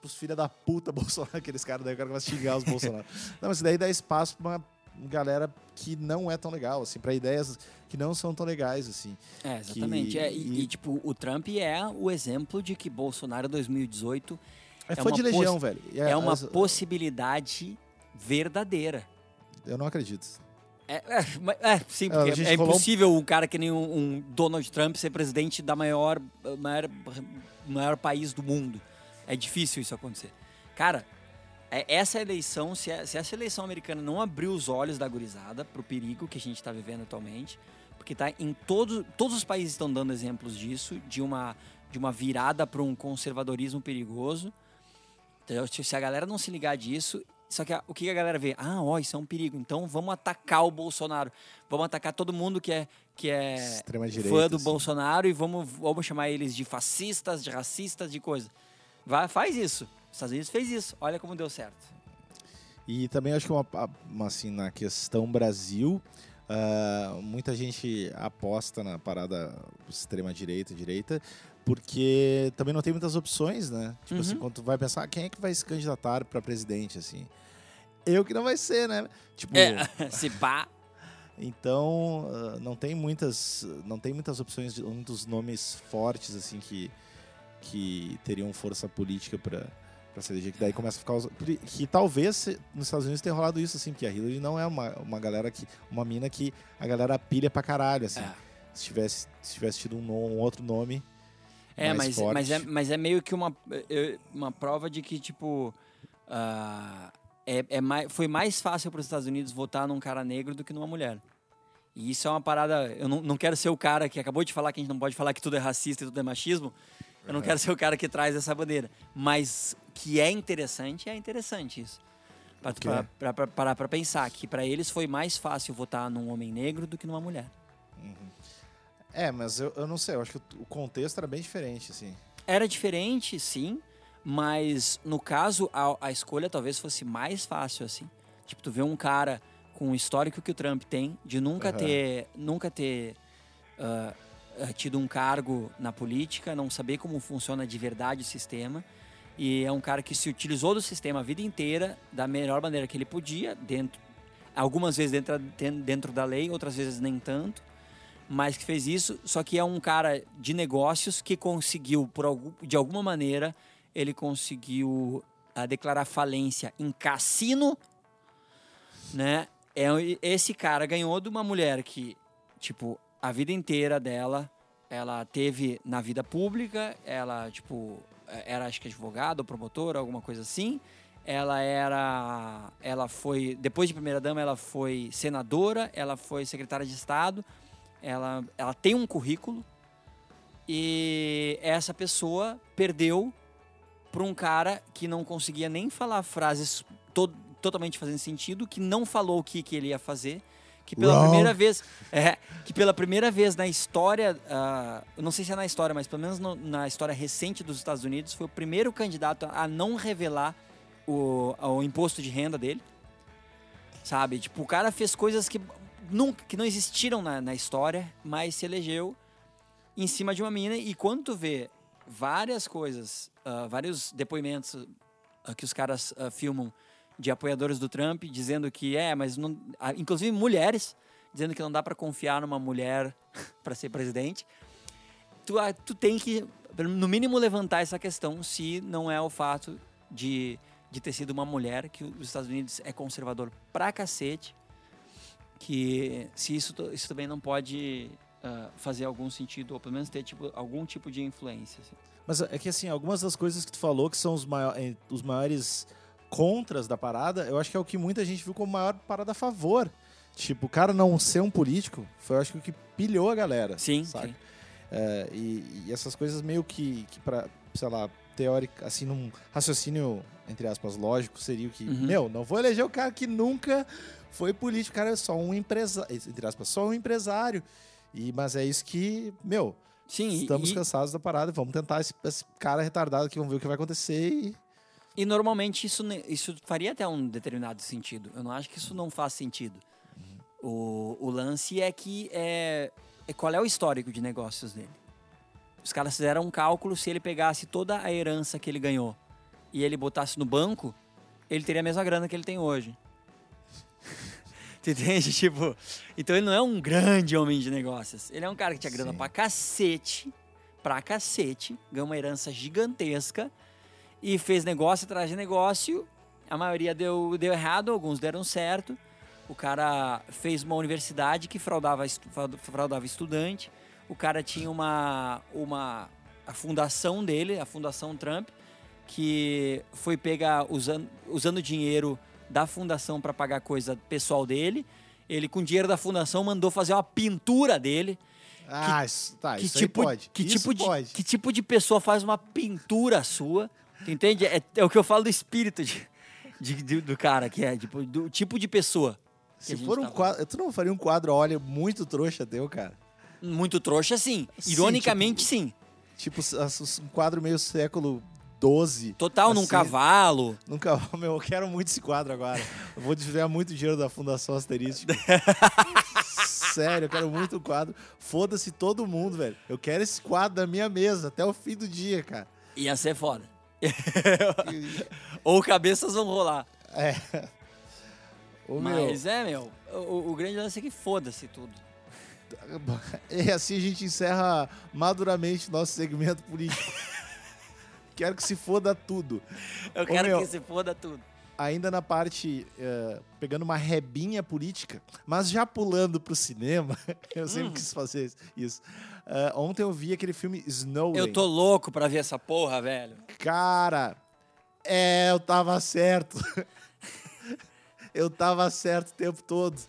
pros filha da puta <laughs> Bolsonaro, aqueles caras daí, o cara começa a xingar os Bolsonaro. <laughs> Não, mas daí dá espaço pra uma galera que não é tão legal, assim, pra ideias que não são tão legais, assim. É, exatamente. Que- É, e, e- e, tipo, o Trump é o exemplo de que Bolsonaro 2018 É, É fã uma de legião, velho. E é uma as- possibilidade verdadeira. Eu não acredito. É, é, é, sim, É, a porque é rolou um- impossível um cara que nem um, um Donald Trump ser presidente da maior, maior, maior país do mundo. É difícil isso acontecer. Cara, é- essa eleição, se, é- se essa eleição americana não abrir os olhos da gurizada pro perigo que a gente está vivendo atualmente, porque tá em todos, todos os países estão dando exemplos disso, de uma, de uma virada para um conservadorismo perigoso. Então, se a galera não se ligar disso, Só que a- o que a galera vê? Ah, ó, isso é um perigo. Então vamos atacar o Bolsonaro. Vamos atacar todo mundo que é, que é Extrema-direita, fã do assim. Bolsonaro e vamos, vamos chamar eles de fascistas, de racistas, de coisa. Vai, faz isso. Os Estados Unidos fez isso. Olha como deu certo. E também acho que uma, uma, assim, na questão Brasil, ah, muita gente aposta na parada extrema-direita, direita, porque também não tem muitas opções, né? Tipo Uhum. assim, quando tu vai pensar, quem é que vai se candidatar para presidente, assim? Eu que não vai ser, né? Tipo, É, <laughs> se pá. então ah, não tem muitas, não tem muitas opções, de, muitos nomes fortes, assim, que, que teriam força política para para se eleger, que daí começa a ficar os- que, talvez nos Estados Unidos tenha rolado isso assim, porque a Hillary não é uma, uma galera que uma mina que a galera pilha pra caralho assim. É. Se tivesse se tivesse tido um, um outro nome É, mais mas, forte. mas, é, mas é meio que uma, eu- uma prova de que, tipo, ah, é, é mais, foi mais fácil para os Estados Unidos votar num cara negro do que numa mulher. E isso é uma parada. Eu não, não quero ser o cara que acabou de falar que a gente não pode falar que tudo é racista e tudo é machismo. Eu não quero ser o cara que traz essa bandeira. Mas que é interessante, é interessante isso. Tu quê? parar pra pensar que para eles foi mais fácil votar num homem negro do que numa mulher. É, mas eu, eu não sei, eu acho que o- contexto era bem diferente, assim. Era diferente, sim, mas no caso a, a escolha talvez fosse mais fácil assim. Tipo, tu vê um cara com o histórico que o Trump tem de nunca Aham. ter, nunca ter ah, tido um cargo na política, não saber como funciona de verdade o sistema. E é um cara que se utilizou do sistema a vida inteira da melhor maneira que ele podia, dentro, algumas vezes dentro, dentro da lei, outras vezes nem tanto mas que fez isso, só que é um cara de negócios que conseguiu, por algum, de alguma maneira, ele conseguiu ah, declarar falência em cassino, né? É, esse cara ganhou de uma mulher que, tipo, a vida inteira dela, ela teve na vida pública, ela, tipo, era acho que advogada ou promotora, alguma coisa assim. Ela era, ela foi, depois de primeira dama, ela foi senadora, ela foi secretária de estado, ela, ela tem um currículo e essa pessoa perdeu para um cara que não conseguia nem falar frases to totalmente fazendo sentido, que não falou o que, que ele ia fazer, que pela Wrong. primeira vez, <laughs> é, que pela primeira vez na história, eu não sei se é na história, mas pelo menos no- na história recente dos Estados Unidos, foi o primeiro candidato a não revelar o, o imposto de renda dele. Sabe? Tipo, o cara fez coisas que nunca que não existiram na, na história, mas se elegeu em cima de uma mina. E quando tu vê várias coisas, ah, vários depoimentos ah, que os caras ah, filmam de apoiadores do Trump, dizendo que é, mas não, inclusive mulheres, dizendo que não dá para confiar numa mulher <laughs> para ser presidente, tu, tu tem que, no mínimo, levantar essa questão se não é o fato de, de ter sido uma mulher, que os Estados Unidos é conservador pra cacete, que se isso, isso também não pode ah, fazer algum sentido, ou pelo menos ter tipo, algum tipo de influência. assim. Mas é que assim, algumas das coisas que tu falou que são os, maior, eh, os maiores contras da parada, eu acho que é o que muita gente viu como maior parada a favor. Tipo, o cara não ser um político, foi eu acho que o que pilhou a galera. Sim, saca? sim. É, e, e essas coisas meio que, que para, sei lá, teórica, assim, num raciocínio, entre aspas, lógico, seria o que, Uhum. meu, não vou eleger o cara que nunca foi político, o cara é só um empresário, entre aspas, só um empresário. E, mas é isso que, meu, Sim, estamos e, cansados da parada, vamos tentar esse, esse cara retardado aqui, vamos ver o que vai acontecer e... e normalmente isso, isso faria até um determinado sentido. Eu não acho que isso não faz sentido. O, o lance é que é, é qual é o histórico de negócios dele. Os caras fizeram um cálculo se ele pegasse toda a herança que ele ganhou e ele botasse no banco, ele teria a mesma grana que ele tem hoje. Tu <laughs> entende? Tipo, então ele não é um grande homem de negócios. Ele é um cara que tinha grana Sim. pra cacete, pra cacete, ganhou uma herança gigantesca e fez negócio atrás de negócio. A maioria deu, deu errado, alguns deram certo. O cara fez uma universidade que fraudava, fraudava estudante. O cara tinha uma, uma a fundação dele, a Fundação Trump, que foi pegar usando, usando dinheiro da fundação para pagar coisa pessoal dele. Ele, com dinheiro da fundação, mandou fazer uma pintura dele. Ah, isso, tá, que isso tipo, pode. Que isso tipo, de, pode. que tipo de pessoa faz uma pintura sua? Tu entende? É, é o que eu falo do espírito de, de- de- do cara que é, tipo, do tipo de pessoa. que Se for um tá quadro. Tu não faria um quadro, olha, muito trouxa teu, cara. Muito trouxa, sim. Sim, Ironicamente, sim. Tipo, s- s- um quadro meio século XII. Total, num assim. cavalo. Nunca, <laughs> meu, eu quero muito esse quadro agora. Eu vou desviar muito dinheiro da Fundação Asterístico. <laughs> Sério, eu quero muito o quadro. Foda-se todo mundo, velho. Eu quero esse quadro da minha mesa até o fim do dia, cara. Ia ser foda. <laughs> Ou cabeças vão rolar. É. Ô, meu, Mas é, meu, o, o grande lance é que foda-se tudo. E assim a gente encerra maduramente nosso segmento político. Quero que se foda tudo. Eu quero meu. que se foda tudo. Ainda na parte, eh, pegando uma rebinha política, mas já pulando pro cinema, <laughs> eu sempre Hum. quis fazer isso. Eh, ontem eu vi aquele filme Snowden. Eu tô louco pra ver essa porra, velho. Cara, é, eu tava certo. <laughs> eu tava certo o tempo todo.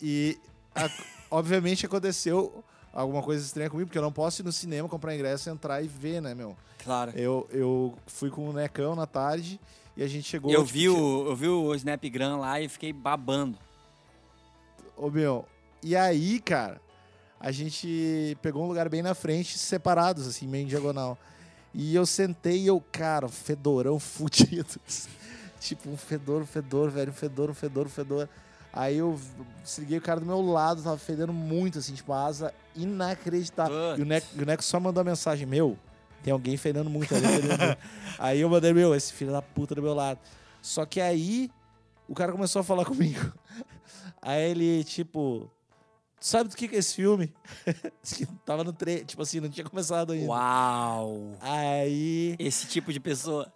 E, a- obviamente, aconteceu alguma coisa estranha comigo, porque eu não posso ir no cinema, comprar ingresso, entrar e ver, né, meu? Claro. Eu, eu fui com o Necão na tarde e a gente chegou... Eu tipo, vi, o, eu vi o Snapgram lá e fiquei babando. Ô, meu, e aí, cara, a gente pegou um lugar bem na frente, separados, assim, meio em diagonal. E eu sentei e eu, cara, um fedorão <laughs> fudido. tipo, um fedor, um fedor, velho, um fedor, um fedor, um fedor. Aí eu liguei o cara do meu lado, tava fedendo muito, assim, tipo, a asa inacreditável. E o Neco, o Neco só mandou a mensagem, meu, tem alguém fedendo muito ali. <laughs> aí eu mandei, meu, esse filho da puta do meu lado. Só que aí o cara começou a falar comigo. <laughs> Aí ele, tipo, sabe do que que é esse filme? <laughs> Tava no trem, tipo assim, não tinha começado ainda. Uau! Aí, Esse tipo de pessoa.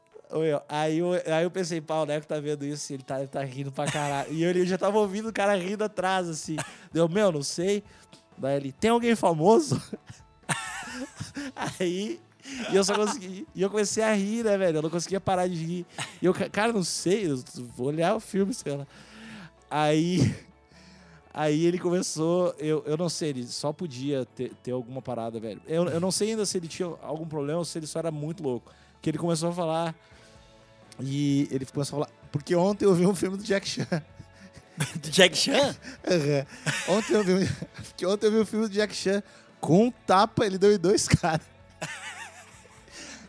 Aí, eu, aí eu pensei, pau, o Neco tá vendo isso, ele tá, ele tá rindo pra caralho. E eu, eu já tava ouvindo o cara rindo atrás, assim. Deu, meu, não sei. Daí ele, tem alguém famoso? <laughs> aí, e eu só consegui. E eu comecei a rir, né, velho? Eu não conseguia parar de rir. E eu, ca- cara, não sei, eu vou olhar o filme, sei lá. Aí. Aí ele começou, eu, eu não sei, ele só podia ter, ter alguma parada, velho. Eu, eu não sei ainda se ele tinha algum problema ou se ele só era muito louco. Porque ele começou a falar. E ele começou a falar. Porque ontem eu vi um filme do Jack Chan. <laughs> Do Jack Chan? Uhum. Ontem eu vi, <laughs> porque ontem eu vi um filme do Jack Chan com um tapa, ele deu em dois caras.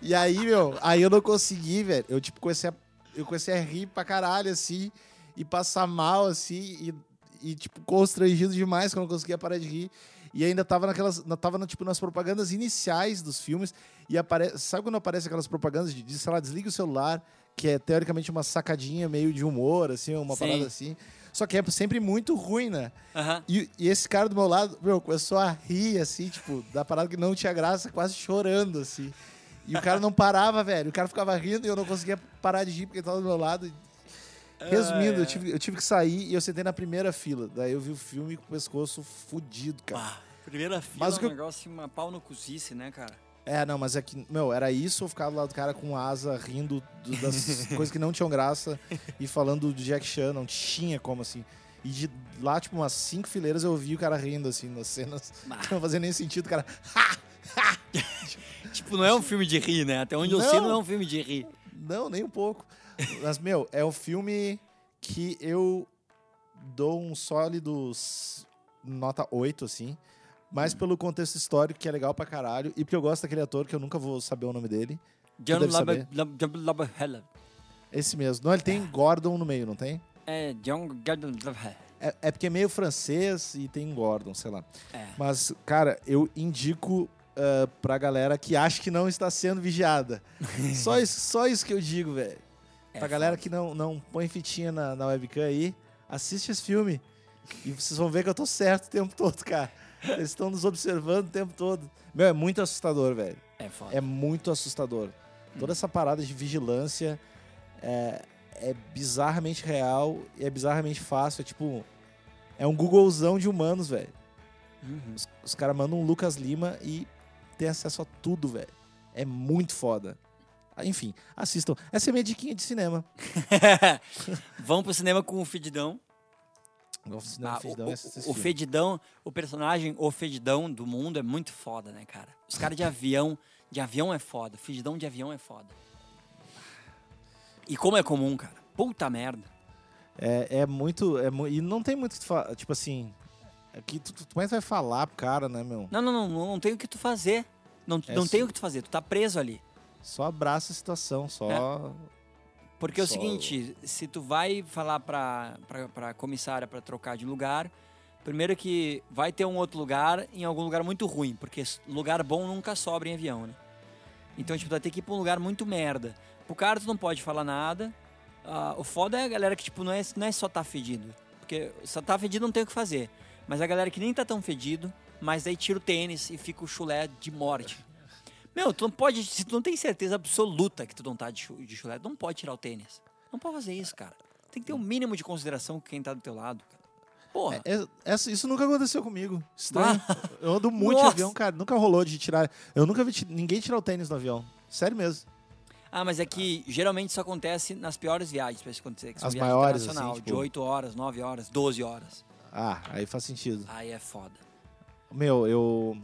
E aí, meu, aí eu não consegui, velho. Eu tipo comecei a, eu comecei a rir pra caralho assim e passar mal assim e, e tipo constrangido demais que eu não conseguia parar de rir. E ainda tava naquelas, na- tava no, tipo nas propagandas iniciais dos filmes e aparece, sabe quando aparece aquelas propagandas de, de sei lá, desliga o celular, que é teoricamente uma sacadinha meio de humor assim, uma Sim. parada assim. Só que é sempre muito ruim, né? Aham. E, e esse cara do meu lado, meu, começou a rir, assim, tipo, da parada que não tinha graça, quase chorando, assim. E o cara não parava, velho. O cara ficava rindo e eu não conseguia parar de rir porque ele tava do meu lado. Resumindo, Ai, eu ai. tive, eu tive que sair e eu sentei na primeira fila. Daí eu vi o filme com o pescoço fudido, cara. Ah, primeira fila Mas é o um que eu- negócio, uma pau no cozice, né, cara? É, não, mas é que, meu, era isso ou ficar do lado do cara com asa, rindo do- das <laughs> coisas que não tinham graça e falando de Jack Chan, não tinha como, assim. E de lá, tipo, umas cinco fileiras eu ouvi o cara rindo, assim, nas cenas <laughs> não fazia nem sentido, o cara. <laughs> Tipo, não é um filme de rir, né? Até onde eu sei, Não. não é um filme de rir. Não, nem um pouco. Mas, meu, é um filme que eu dou um sólido nota 8, assim. Mais pelo contexto histórico, que é legal pra caralho. E porque eu gosto daquele ator, que eu nunca vou saber o nome dele. John deve Laba- saber. Lab- John Laba- Esse mesmo. Não, ele tem Gordon no meio, não tem? É, John Gordon. É, é porque é meio francês e tem Gordon, sei lá. É. Mas, cara, eu indico ah, pra galera que acha que não está sendo vigiada. <laughs> só, isso, só isso que eu digo, velho. É pra galera que não, não põe fitinha na, na webcam aí, assiste esse filme. E vocês vão ver que eu tô certo o tempo todo, cara. Eles estão nos observando o tempo todo. Meu, é muito assustador, velho. É foda. É muito assustador. Toda essa parada de vigilância é, é bizarramente real e é bizarramente fácil. É tipo. É um Googlezão de humanos, velho. Uhum. Os, os caras mandam um Lucas Lima e tem acesso a tudo, velho. É muito foda. Ah, Enfim, assistam. Essa é minha diquinha de cinema. <laughs> Vamos pro cinema com o Fedidão. Ah, o, o. Fedidão, o personagem, o Fedidão do mundo é muito foda, né, cara? Os caras de avião, de avião é foda. Fedidão de avião é foda. E como é comum, cara. Puta merda. É, é muito. É, e não tem muito. o que tu fa- Tipo assim. Aqui tu, tu, é que tu vai falar pro cara, né, meu? Não, não, não, não, tem o que tu fazer. Não, É não tem o que tu fazer, tu tá preso ali. Só abraça a situação, só. Porque é o seguinte, se tu vai falar pra, pra, pra comissária pra trocar de lugar, primeiro que vai ter um outro lugar em algum lugar muito ruim, porque lugar bom nunca sobra em avião, né? Então, tipo, tu vai ter que ir pra um lugar muito merda. Pro cara tu não pode falar nada. Ah, o foda é a galera que, tipo, não é, não é só tá fedido. Porque só tá fedido não tem o que fazer. Mas a galera que nem tá tão fedido, mas daí tira o tênis e fica o chulé de morte. Meu, tu não pode, se tu não tem certeza absoluta que tu não tá de, de chulé, tu não pode tirar o tênis. Não pode fazer isso, cara. Tem que ter um mínimo de consideração com quem tá do teu lado, cara. Porra. É- essa- isso nunca aconteceu comigo. Estranho. Eu ando muito de Nossa. avião, cara. Nunca rolou de tirar. Eu nunca vi ninguém tirar o tênis do avião. Sério mesmo. Ah, mas é que geralmente isso acontece nas piores viagens pra isso acontecer. Que são As viagens maiores, assim, de tipo- 8 horas, 9 horas, 12 horas. Ah, aí faz sentido. Aí é foda. Meu, eu.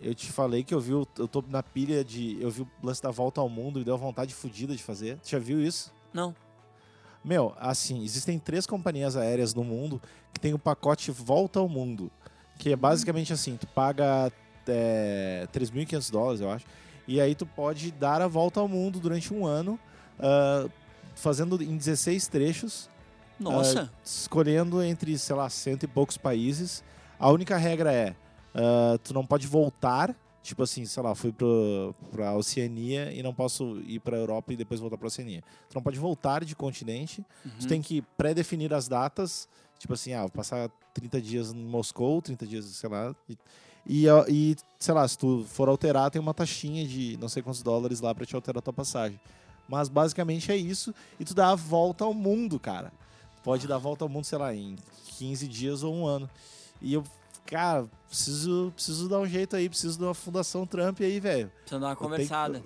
Eu te falei que eu vi. o- Eu tô na pilha de. Eu vi o lance da volta ao mundo e deu vontade fodida de fazer. Tu já viu isso? Não. Meu, assim, existem três companhias aéreas no mundo que tem o pacote Volta ao Mundo. Que é basicamente assim, tu paga é, 3.500 dólares, eu acho. E aí tu pode dar a volta ao mundo durante um ano, ah, fazendo em 16 trechos, Nossa. escolhendo entre, sei lá, cento e poucos países. A única regra é, ah, tu não pode voltar, tipo assim, sei lá, fui pro, pra Oceania e não posso ir pra Europa e depois voltar pra Oceania. Tu não pode voltar de continente, Uhum. tu tem que pré-definir as datas, tipo assim, ah, vou passar 30 dias em Moscou, 30 dias, sei lá, e, e, ó, e, sei lá, se tu for alterar, tem uma taxinha de não sei quantos dólares lá pra te alterar a tua passagem. Mas basicamente é isso, e tu dá a volta ao mundo, cara. Tu pode dar a volta ao mundo, sei lá, em 15 dias ou um ano. E eu, cara, preciso, preciso dar um jeito aí, preciso de uma Fundação Trump aí, velho. Precisa dar uma que- conversada.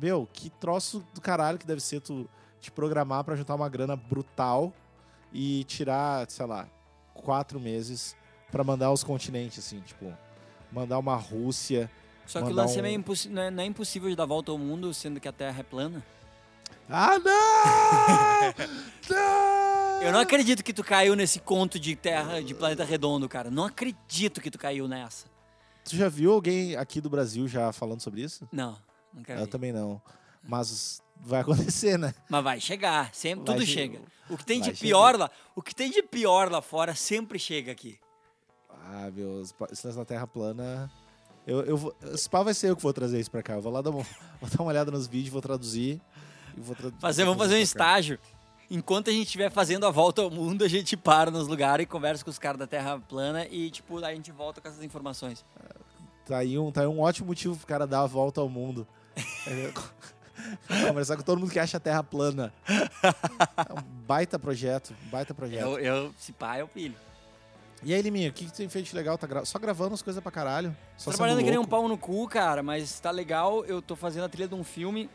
Meu, que troço do caralho que deve ser tu te programar pra juntar uma grana brutal e tirar, sei lá, quatro meses pra mandar aos continentes, assim, tipo, mandar uma Rússia. Só que o lance é um- impossi- não, é, não é impossível de dar volta ao mundo, sendo que a Terra é plana. Ah, não! <laughs> não! Eu não acredito que tu caiu nesse conto de Terra, de planeta redondo, cara. Não acredito que tu caiu nessa. Tu já viu alguém aqui do Brasil já falando sobre isso? Não, não quero Eu também não. Mas vai acontecer, né? Mas vai chegar, sempre Vai tudo che- chega. O que tem vai de chegar. pior lá, o que tem de pior lá fora sempre chega aqui. Ah, meu, lance da Terra plana. Eu, eu vou, vai ser eu que vou trazer isso pra cá. Eu vou lá dar uma, <laughs> vou dar uma olhada nos vídeos, vou traduzir. E vou tra Fazer, vamos fazer um pra cá. Enquanto a gente estiver fazendo a volta ao mundo, a gente para nos lugares e conversa com os caras da Terra plana e, tipo, a gente volta com essas informações. Tá aí, um, tá aí um ótimo motivo pro cara dar a volta ao mundo. É, <laughs> Conversar com todo mundo que acha a Terra plana. É um baita projeto, baita projeto. Eu, eu, se pá, eu pilho. E aí, Liminha, o que, que tu tem feito de legal? Tá gra- só gravando as coisas pra caralho? Só Trabalhando que nem um pau no cu, cara, mas tá legal. Eu tô fazendo a trilha de um filme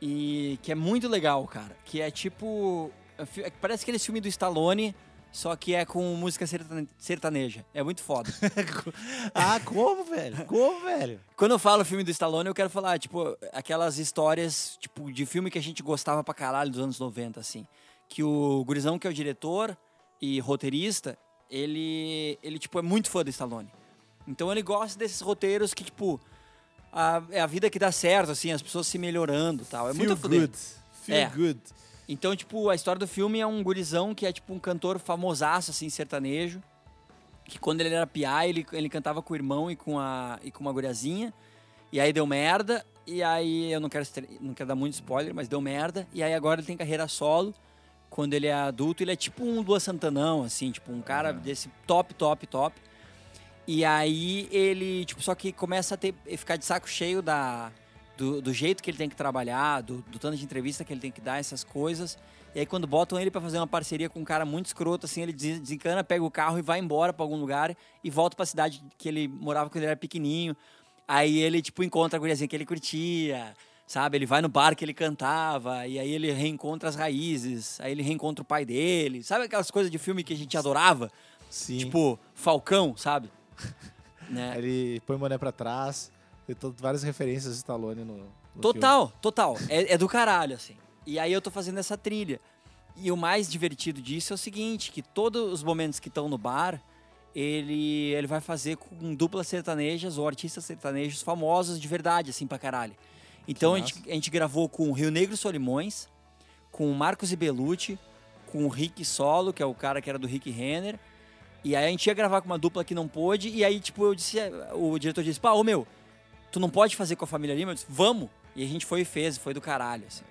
e que é muito legal, cara. Que é tipo. é é- Parece aquele filme do Stallone, só que é com música sertane- sertaneja. É muito foda. <laughs> ah, como, velho? Como, velho? Quando eu falo filme do Stallone, eu quero falar, tipo, aquelas histórias, tipo, de filme que a gente gostava pra caralho dos anos 90, assim. Que o Gurizão, que é o diretor e roteirista, ele, ele tipo, é muito fã do Stallone. Então ele gosta desses roteiros que, tipo, a, é a vida que dá certo, assim, as pessoas se melhorando tal. É Feel muito foder. good. Feel É. good. Então, tipo, a história do filme é um gurizão que é, tipo, um cantor famosaço, assim, sertanejo. Que quando ele era piá, ele, ele cantava com o irmão e com, a, e com uma guriazinha. E aí deu merda. E aí, eu não quero, não quero dar muito spoiler, mas deu merda. E aí agora ele tem carreira solo. Quando ele é adulto, ele é tipo um Lua Santanão, assim, tipo, um cara desse top, top, top. E aí ele, tipo, só que começa a ter, ficar de saco cheio da, do, do jeito que ele tem que trabalhar, do, do tanto de entrevista que ele tem que dar, essas coisas. E aí quando botam ele pra fazer uma parceria com um cara muito escroto, assim, ele des- desencana, pega o carro e vai embora pra algum lugar e volta pra cidade que ele morava quando ele era pequenininho. Aí ele, tipo, encontra a guriazinha que ele curtia, sabe? Ele vai no bar que ele cantava, e aí ele reencontra as raízes, aí ele reencontra o pai dele. Sabe aquelas coisas de filme que a gente adorava? Sim. Tipo, Falcão, sabe? Né? Ele põe o boné pra trás. Tem várias referências de Stallone no, no filme. Total, total. É, é do caralho, assim. E aí eu tô fazendo essa trilha. E o mais divertido disso é o seguinte, que todos os momentos que estão no bar, ele, ele vai fazer com duplas sertanejas ou artistas sertanejos famosos de verdade, assim, pra caralho. Então a gente, a gente gravou com o Rio Negro Solimões, com o Marcos Ibelucci, com o Rick Solo, que é o cara que era do Rick Renner. E aí a gente ia gravar com uma dupla que não pôde, e aí, tipo, eu disse, o diretor disse, pá, ô meu, tu não pode fazer com a família Lima? Eu disse, vamos! E a gente foi e fez, foi do caralho, assim.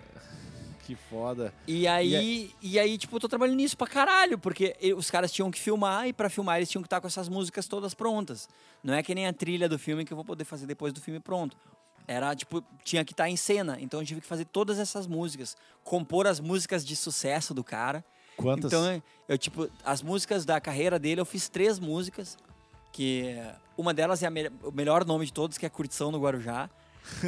Que foda. E aí, e aí, tipo, eu tô trabalhando nisso pra caralho, porque e- os caras tinham que filmar e pra filmar eles tinham que estar com essas músicas todas prontas. Não é que nem a trilha do filme que eu vou poder fazer depois do filme pronto. Era, tipo, tinha que estar em cena. Então eu tive que fazer todas essas músicas, compor as músicas de sucesso do cara. Quantas? Então, eu, tipo, as músicas da carreira dele, eu fiz três músicas, que uma delas é a me- o melhor nome de todos, que é Curtição no Guarujá.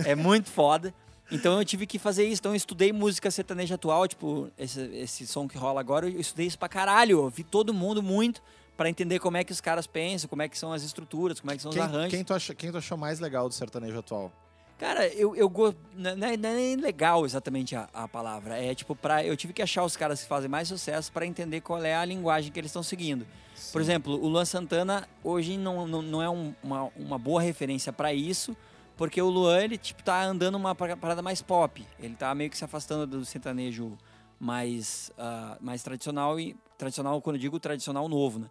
É <laughs> muito foda. Então eu tive que fazer isso. Então eu estudei música sertaneja atual, tipo, esse, esse som que rola agora, eu estudei isso pra caralho. Eu vi todo mundo muito pra entender como é que os caras pensam, como é que são as estruturas, como é que são quem, os arranjos. quem, tu acha, quem tu achou mais legal do sertanejo atual? Cara, eu, eu gosto. Não é, não é nem legal exatamente a, a palavra. É tipo, pra, eu tive que achar os caras que fazem mais sucesso pra entender qual é a linguagem que eles estão seguindo. Por exemplo, o Luan Santana hoje não, não, não é um- uma, uma boa referência pra isso, porque o Luan, ele tipo, tá andando uma pa- parada mais pop. Ele tá meio que se afastando do sertanejo mais, ah, mais tradicional, e tradicional, quando eu digo tradicional novo, né?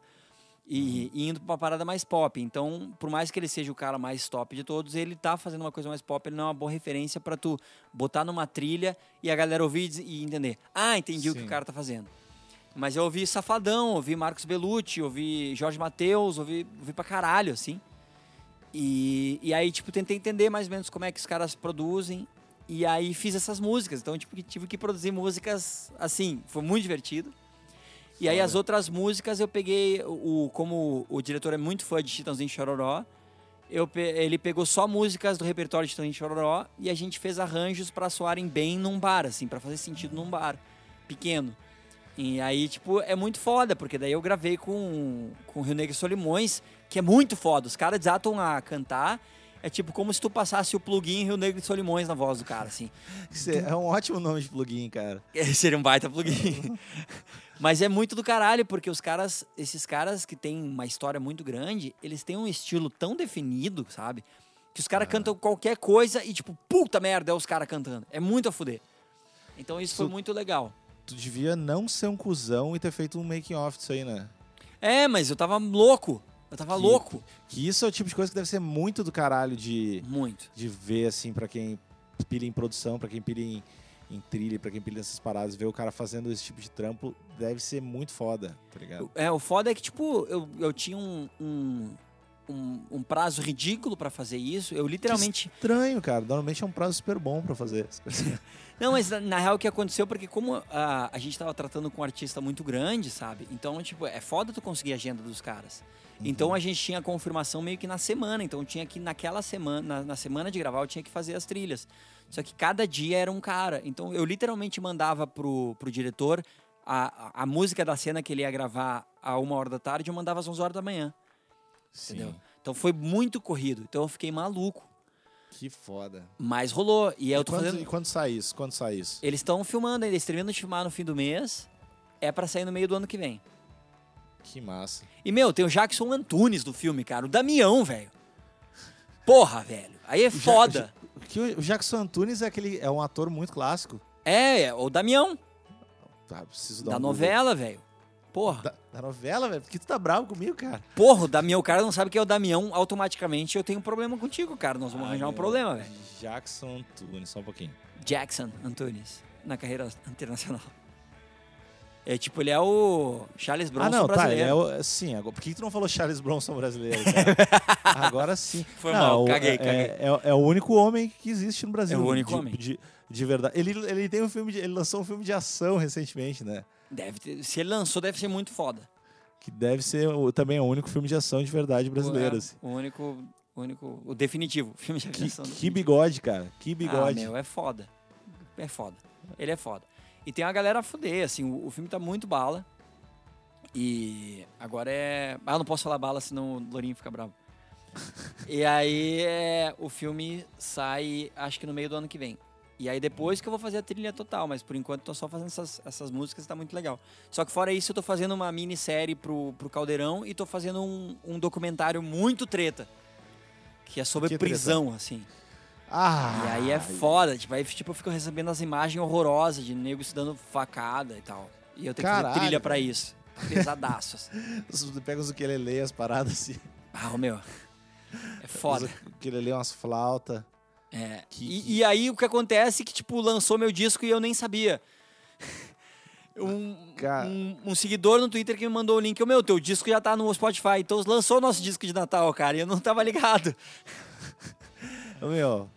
E, e indo pra uma parada mais pop. Então, por mais que ele seja o cara mais top de todos, ele tá fazendo uma coisa mais pop, ele não é uma boa referência pra tu botar numa trilha e a galera ouvir e entender. Ah, entendi o que Sim. o cara tá fazendo. Mas eu ouvi Safadão, ouvi Marcos Bellucci, ouvi Jorge Mateus, ouvi, ouvi pra caralho, assim. E, e aí, tipo, tentei entender mais ou menos como é que os caras produzem. E aí fiz essas músicas. Então, tipo, tive que produzir músicas assim. Foi muito divertido. E aí as outras músicas eu peguei, o, como o diretor é muito fã de Chitãozinho Chororó, eu, ele pegou só músicas do repertório de Chitãozinho Chororó e a gente fez arranjos pra soarem bem num bar, assim, pra fazer sentido num bar pequeno. E aí, tipo, é muito foda, porque daí eu gravei com, com o Rio Negro e Solimões, que é muito foda. Os caras desatam a cantar. É tipo como se tu passasse o plugin Rio Negro e Solimões na voz do cara, assim. <laughs> É é um ótimo nome de plugin, cara. Seria um baita plugin. <laughs> Mas é muito do caralho, porque os caras, esses caras que têm uma história muito grande, eles têm um estilo tão definido, sabe? Que os caras cantam qualquer coisa e, tipo, puta merda, é os caras cantando. É muito a fuder. Então isso foi Su- muito legal. Tu devia não ser um cuzão e ter feito um making off disso aí, né? É, mas eu tava louco. Eu tava Que- louco. Que isso é o tipo de coisa que deve ser muito do caralho de, Muito. de ver, assim, pra quem pilha em produção, pra quem pilha em, em trilha, pra quem pilha nessas paradas, ver o cara fazendo esse tipo de trampo deve ser muito foda, tá ligado? É, o foda é que, tipo, eu, eu tinha um, um, um, um prazo ridículo pra fazer isso. Eu literalmente. Estranho, cara. Normalmente é um prazo super bom pra fazer. <laughs> Não, mas na, na real o que aconteceu, porque como a, a gente tava tratando com um artista muito grande, sabe? Então, tipo, é foda tu conseguir a agenda dos caras. Então a gente tinha a confirmação meio que na semana. Então tinha que naquela semana, na, na semana de gravar, eu tinha que fazer as trilhas. Só que cada dia era um cara. Então eu literalmente mandava pro, pro diretor a, a, a música da cena que ele ia gravar a uma hora da tarde, eu mandava às 11 horas da manhã. Sim. Entendeu? Então foi muito corrido. Então eu fiquei maluco. Que foda. Mas rolou. E aí eu E tô quando, fazendo. e quando sai isso? Quando sai isso? Eles estão filmando, eles terminam de filmar no fim do mês. É pra sair no meio do ano que vem. Que massa. E, meu, tem o Jackson Antunes do filme, cara. O Damião, velho. Porra, velho. Aí é Ja- foda. Que o Jackson Antunes é aquele é um ator muito clássico. É, é o Damião. Tá, preciso dar Da um novela, velho. Porra. Da, da novela, velho? Por que tu tá bravo comigo, cara? Porra, o Damião, o cara não sabe quem é o Damião, automaticamente eu tenho um problema contigo, cara. Nós vamos Ai, arranjar um meu, problema, velho. Jackson Antunes, só um pouquinho. Jackson Antunes, na carreira internacional. É tipo, ele é o Charles Bronson ah, não, tá. brasileiro. Ele é o, sim, agora, por que que tu não falou Charles Bronson brasileiro, cara? <laughs> agora sim. Foi Não, mal, o- caguei, é, caguei. É, é o único homem que existe no Brasil. É o único de, homem. De, de verdade. Ele, ele tem um filme de, ele lançou um filme de ação recentemente, né? Deve ter, se ele lançou, deve ser muito foda. Que deve ser o, também o único filme de ação de verdade brasileiro. O, é, assim. o único, o único, o definitivo, filme de Que, ação. que bigode, cara. Que Ah, bigode. meu, é foda. É foda. Ele é foda. E tem a galera a fuder, assim, o, o filme tá muito bala. E agora é. Ah, não posso falar bala, senão o Lourinho fica bravo. <laughs> e aí é, o filme sai, acho que no meio do ano que vem. E aí depois que eu vou fazer a trilha total, mas por enquanto tô só fazendo essas, essas músicas, tá muito legal. Só que fora isso, eu tô fazendo uma minissérie pro, pro Caldeirão e tô fazendo um, um documentário muito treta. Que é sobre Que treta? prisão, assim. Ah! E aí é foda, tipo, aí tipo, eu fico recebendo as imagens horrorosas de nego se dando facada e tal. E eu tenho que Caralho. fazer trilha pra isso. Pesadaço. assim. <laughs> Você pega os ukulele, as paradas assim. Ah, meu. É foda. Os ukulele, umas flautas. É. Que- E, e aí o que acontece é que, tipo, lançou meu disco e eu nem sabia. <laughs> Um, um, um seguidor no Twitter que me mandou o link. Eu, meu, teu disco já tá no Spotify. Então lançou o nosso disco de Natal, cara. E eu não tava ligado. <laughs> Meu,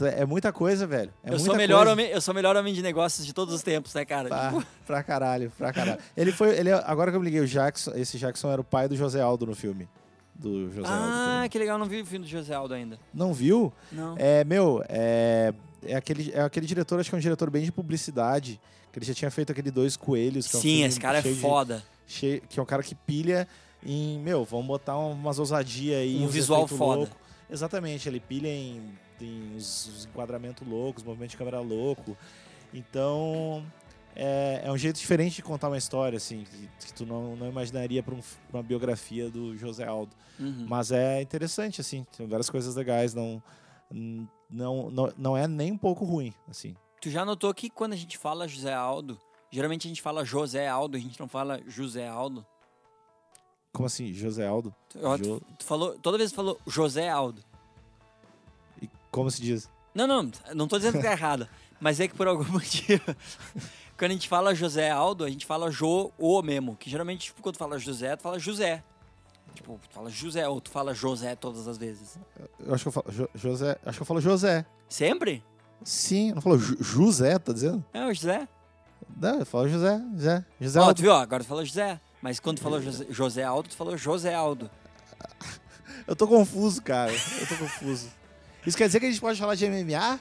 é muita coisa, velho. É eu, sou melhor coisa. homem, eu sou o melhor homem de negócios de todos os tempos, né, cara? Pra, Tipo, pra caralho, pra caralho. Ele foi. Ele, agora que eu me liguei, o Jackson, esse Jackson era o pai do José Aldo no filme. Do José Aldo. ah, que legal. Não vi o filme do José Aldo ainda. Não viu? Não. É, meu, é, é, aquele, é aquele diretor, acho que é um diretor bem de publicidade. Que ele já tinha feito aquele Dois Coelhos. Que é um Sim, esse cara é cheio de- foda. cheio- que é um cara que pilha em, meu, vamos botar umas ousadia aí. Um visual foda. louco. Exatamente, ele pilha em, em os, os enquadramentos loucos, movimento de câmera louco. Então, é, é um jeito diferente de contar uma história, assim, que, que tu não, não imaginaria para um, uma biografia do José Aldo. Uhum. Mas é interessante, assim, tem várias coisas legais, não, não, não, não é nem um pouco ruim, assim. Tu já notou que quando a gente fala José Aldo, geralmente a gente fala José Aldo, a gente não fala José Aldo. Como assim, José Aldo? Tu, Jo- tu- falou, toda vez tu falou José Aldo. Como se diz? Não, não, não tô dizendo que tá errado. Mas é que por algum <laughs> motivo, quando a gente fala José Aldo, a gente fala Jo O mesmo. Que geralmente, tipo, quando tu fala José, tu fala José. Tipo, tu fala José ou tu fala José todas as vezes. Eu acho que eu falo Jo- José, acho que eu falo José. Sempre? Sim, não falou Ju- José, tá dizendo? É o José. Não, eu falo José, José, José Ó, Aldo. tu viu? ó, Agora tu falou José. Mas quando tu falou José, José Aldo, tu falou José Aldo. Eu tô confuso, cara. Eu tô confuso. Isso quer dizer que a gente pode falar de MMA?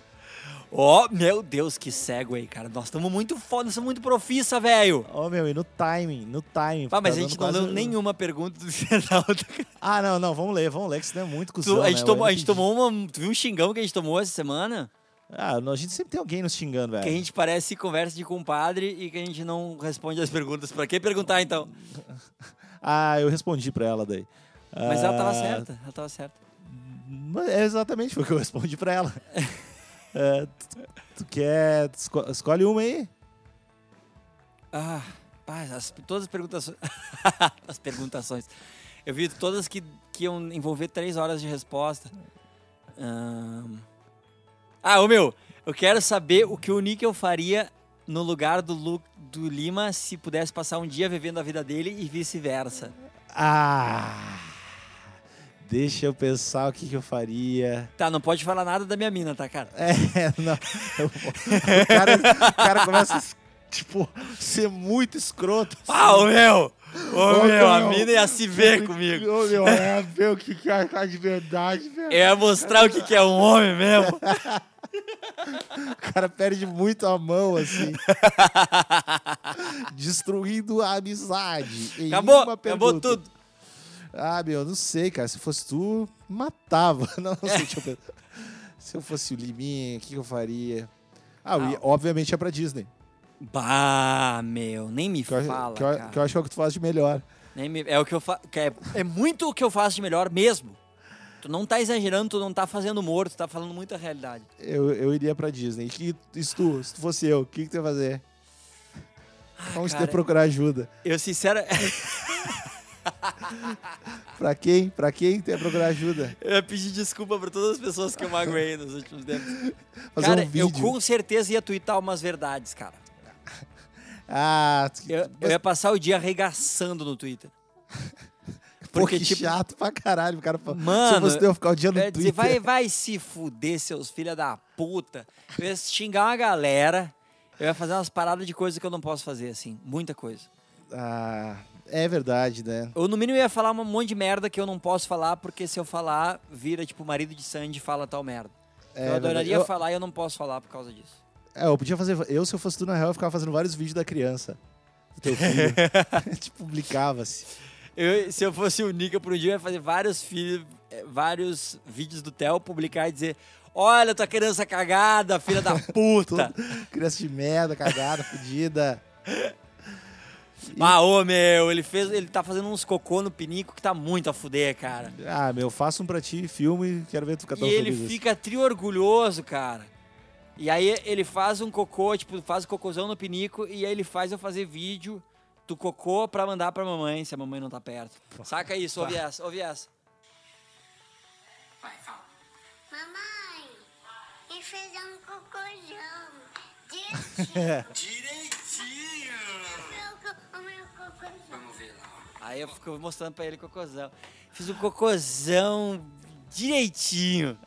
Ó, meu Deus, que cego aí, cara. Nós estamos muito foda, somos muito profissa, velho. Ô, meu, e no timing, no timing. Ah, mas tá a gente não quase- leu nenhuma pergunta do <laughs> Fernaldo. Ah, não, não, vamos ler, vamos ler, que isso não é muito cuzão, Tu, a gente, né? tomou, a gente tomou uma. Tu viu um xingão que a gente tomou essa semana? Ah, não, a gente sempre tem alguém nos xingando, velho. Que a gente parece conversa de compadre e que a gente não responde as perguntas. Pra que perguntar então? <laughs> Ah, eu respondi pra ela daí. Mas ela tava Ah, certa, ela tava certa. É exatamente foi o que eu <laughs> respondi pra ela. <laughs> É, tu, tu quer. tu esco- escolhe uma aí. Ah, pá, as- todas as perguntações. <laughs> as perguntações. Eu vi todas que, que iam envolver três horas de resposta. Ahn. Ah, ô meu, eu quero saber o que o Níquel faria no lugar do, Lu, do Lima se pudesse passar um dia vivendo a vida dele e vice-versa. Ah! Deixa eu pensar o que, que eu faria. Tá, não pode falar nada da minha mina, tá, cara? É, <laughs> não. o, cara, o cara começa a, tipo, ser muito escroto. assim. Ah, ô meu! Ô, Ô, meu, a meu. mina ia se ver comigo. Ô, meu, é ver o que, que é achar de verdade, velho. Ia mostrar o que, que é um homem mesmo. <laughs> O cara perde muito a mão, assim. <laughs> Destruindo a amizade. Acabou, acabou tudo. Ah, meu, não sei, cara. Se fosse tu, matava. <laughs> Não, não sei, deixa eu pensar. Se eu fosse o Liminha, o que eu faria? Ah, eu ia- obviamente é pra Disney. Bah, meu, nem me Que eu, fala, que eu- que eu acho que é o que tu faz de melhor. Nem me- é o que eu faço. É, é muito o que eu faço de melhor mesmo. Tu não tá exagerando, tu não tá fazendo humor, tu tá falando muita realidade. Eu, eu iria pra Disney. E que, se, tu, se tu fosse eu, o que, que tu ia fazer? Vamos ter cara. que procurar ajuda. Eu, sincero, <laughs> <laughs> Pra quem? Pra quem ia procurar ajuda? eu ia pedir desculpa pra todas as pessoas que eu magoei <laughs> nos últimos tempos. Fazer cara, um vídeo. eu com certeza ia twittar umas verdades, cara. <laughs> Ah, tu- Eu, eu ia passar o dia arregaçando no Twitter. Pô, Porque, que tipo, chato pra caralho. O cara fala, se Mano, eu ficar o dia no ia dizer, Twitter. vai, vai se fuder, seus filha da puta. Eu ia xingar uma galera. Eu ia fazer umas paradas de coisa que eu não posso fazer, assim. Muita coisa. Ah, é verdade, né? Eu, no mínimo, ia falar um monte de merda que eu não posso falar, porque se eu falar, vira, tipo, marido de Sandy fala tal merda. É eu adoraria. Eu- falar e eu não posso falar por causa disso. É, eu podia fazer. Eu, se eu fosse tu, na real, eu ficava fazendo vários vídeos da criança. Do teu filho. A <laughs> gente <laughs> publicava-se. Eu, se eu fosse o Nika por um dia, eu ia fazer vários, filhos, vários vídeos do Theo, publicar e dizer Olha tua criança cagada, filha da <laughs> puta. Criança de merda, cagada, fudida. Ah, ô meu, ele fez. Ele tá fazendo uns cocô no pinico que tá muito a fuder, cara. Ah, meu, faço um pra ti, filme, quero ver tu ficar tão E ele feliz. fica tri orgulhoso, cara. E aí ele faz um cocô, tipo, faz o cocôzão no pinico e aí ele faz eu fazer vídeo do cocô pra mandar pra mamãe, se a mamãe não tá perto. Saca isso, ouve essa, ouve essa. Vai, fala. Mamãe, ele fez um cocôzão. <laughs> Direitinho. Direitinho! O meu co- o meu cocôzão. Vamos ver lá. ó. Aí eu fico mostrando pra ele cocôzão. Fiz um cocôzão direitinho.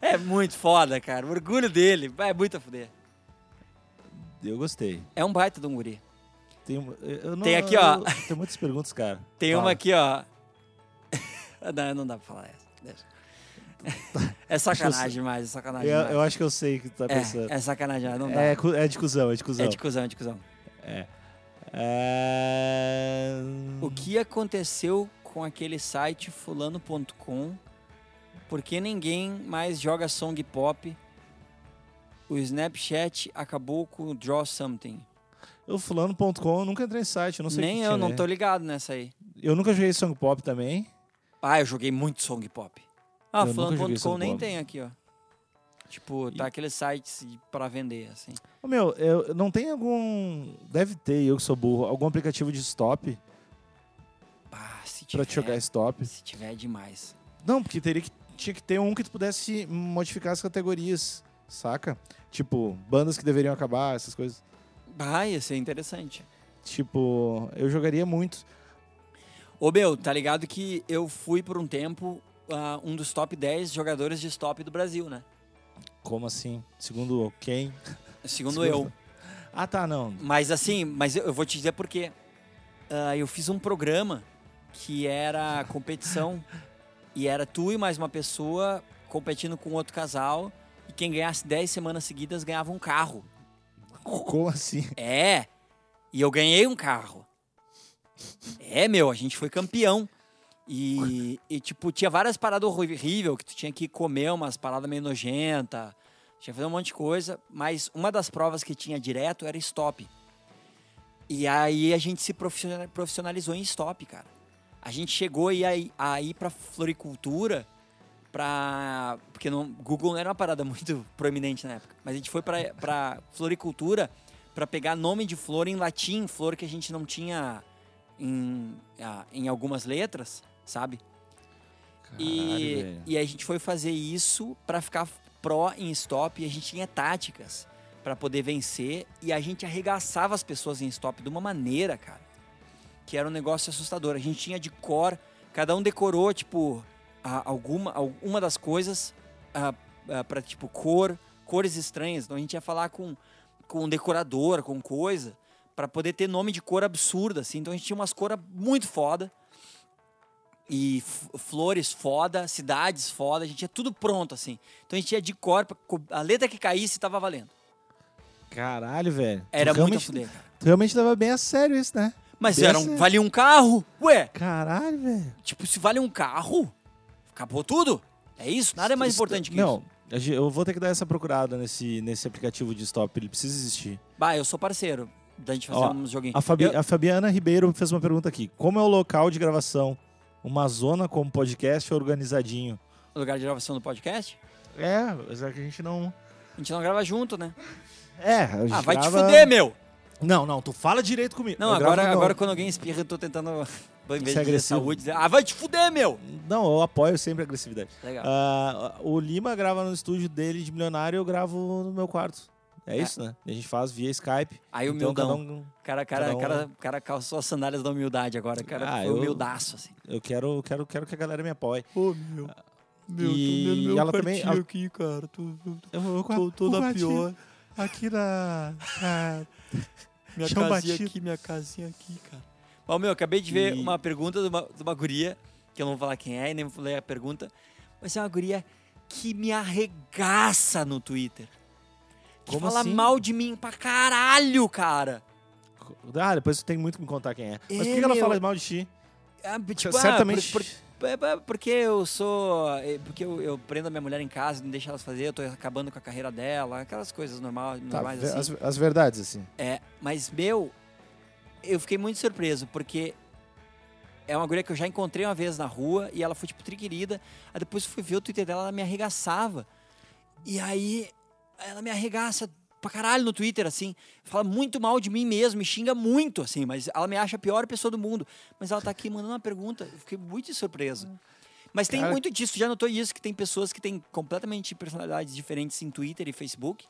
É muito foda, cara. O orgulho dele. É muito a fuder. Eu gostei. É um baita de um guri. Tem, eu não- Tem aqui, ó. eu- Tem muitas perguntas, cara. Tem Fala. uma aqui, ó. <laughs> não, não dá pra falar essa. Deixa. É sacanagem demais, é sacanagem Eu, demais. eu acho que eu sei o que tu tá pensando. É, é sacanagem, não dá. É, é de cuzão, é de cuzão. É de cuzão, é de cuzão. É... O que aconteceu com aquele site fulano.com? Por que ninguém mais joga song pop? O Snapchat acabou com o Draw Something. O fulano.com, eu nunca entrei em site, eu não sei Nem eu, não né? tô ligado nessa aí. Eu nunca joguei Song Pop também. Ah, eu joguei muito song pop. Ah, fulano.com nem pop. tem aqui, ó. Tipo, tá aqueles sites pra vender, assim. Ô, meu, eu, não tem algum... Deve ter, eu que sou burro, algum aplicativo de stop Ah, se pra tiver, te jogar stop. se tiver é demais. Não, porque teria que, tinha que ter um que tu pudesse modificar as categorias, saca? Tipo, bandas que deveriam acabar, essas coisas. Ah, ia ser interessante. Tipo, eu jogaria muito. Ô, meu, tá ligado que eu fui por um tempo ah, um dos top 10 jogadores de stop do Brasil, né? Como assim? Segundo quem? Segundo Segundo- eu. Ah, tá, não. Mas assim, mas eu, eu vou te dizer por quê. Ah, eu fiz um programa que era competição <laughs> e era tu e mais uma pessoa competindo com outro casal e quem ganhasse 10 semanas seguidas ganhava um carro. Como assim? É. E eu ganhei um carro. É, meu, a gente foi campeão. E, e, tipo, tinha várias paradas horríveis que tu tinha que comer umas paradas meio nojenta, tinha que fazer um monte de coisa, mas uma das provas que tinha direto era stop. E aí a gente se profissionalizou em stop, cara. A gente chegou a ir, a ir pra floricultura, pra. Porque no Google não era uma parada <laughs> muito proeminente na época. Mas a gente foi pra, pra floricultura pra pegar nome de flor em latim, flor que a gente não tinha em, ah, em algumas letras, sabe? E, Caralho, velho. e a gente foi fazer isso pra ficar pró em stop e a gente tinha táticas pra poder vencer e a gente arregaçava as pessoas em stop de uma maneira, cara, que era um negócio assustador. A gente tinha de cor, cada um decorou tipo alguma uma das coisas para tipo cor, cores estranhas. Então a gente ia falar com com decorador, com coisa, pra poder ter nome de cor absurda assim. Então a gente tinha umas cores muito foda e flores foda, cidades foda, a gente tinha tudo pronto assim. Então a gente ia de cor, pra co- a letra que caísse tava valendo. Caralho, velho. Era Tu muito a realmente, fuder, tu realmente leva bem a sério isso, né? Mas Bem era um, valia um carro? Ué, Caralho, velho. tipo, se vale um carro, acabou tudo. É isso? Nada é mais importante que não, isso. gen- eu vou ter que dar essa procurada nesse, nesse aplicativo de stop. Ele precisa existir. Bah, eu sou parceiro da gente fazer Ó, uns joguinhos. A, Fabi- Eu- a Fabiana Ribeiro fez uma pergunta aqui. Como é o local de gravação? Uma zona como podcast organizadinho? No lugar de gravação do podcast, É, mas é que a gente não... a gente não grava junto, né? É, a gente Ah, vai te grava- fuder, meu! Não, não, tu fala direito comigo. Não, Eu agora, gravo agora quando alguém espirra, eu tô tentando, <laughs> ao invés de agressivo. saúde, dizer, ah, vai te fuder, meu! Não, eu apoio sempre a agressividade. Legal. Ah, o Lima grava no estúdio dele de milionário, eu gravo no meu quarto. É isso, né? A gente faz via Skype. Aí o então, cada um- cara, cara, cada um- cara, cara calçou as sandálias da humildade agora. Cara, Ah, foi eu- humildaço, assim. eu quero, quero, quero que a galera me apoie. Ô, meu. E ela também- ela- aqui, cara. Tô, Eu vou tô, tô da pior. Aqui na. na- <laughs> Minha Chão casinha batido. aqui, minha casinha aqui, cara. Ó, meu, acabei de ver E- uma pergunta de uma, de uma guria, que eu não vou falar quem é e nem vou ler a pergunta, mas é uma guria que me arregaça no Twitter. Que Como fala assim? mal de mim pra caralho, cara. Ah, depois tu tem muito que me contar quem é. Mas por É, que ela meu. fala mal de ti? É, tipo, ah, Certamente. por- por- É, é, porque eu sou. é, Porque eu, eu prendo a minha mulher em casa, não deixo elas fazer, eu tô acabando com a carreira dela, aquelas coisas normal, Tá, normais ve- assim. as, as verdades, assim. É, mas meu, eu fiquei muito surpreso, porque é uma guria que eu já encontrei uma vez na rua e ela foi, tipo, triquerida. Aí depois eu fui ver o Twitter dela, ela me arregaçava. E aí ela me arregaça pra caralho no Twitter, assim. Fala muito mal de mim mesmo, me xinga muito, assim, mas ela me acha a pior pessoa do mundo. Mas ela tá aqui mandando uma pergunta, eu fiquei muito surpreso. Mas tem Cara- muito disso, já notou isso, que tem pessoas que têm completamente personalidades diferentes em Twitter e Facebook.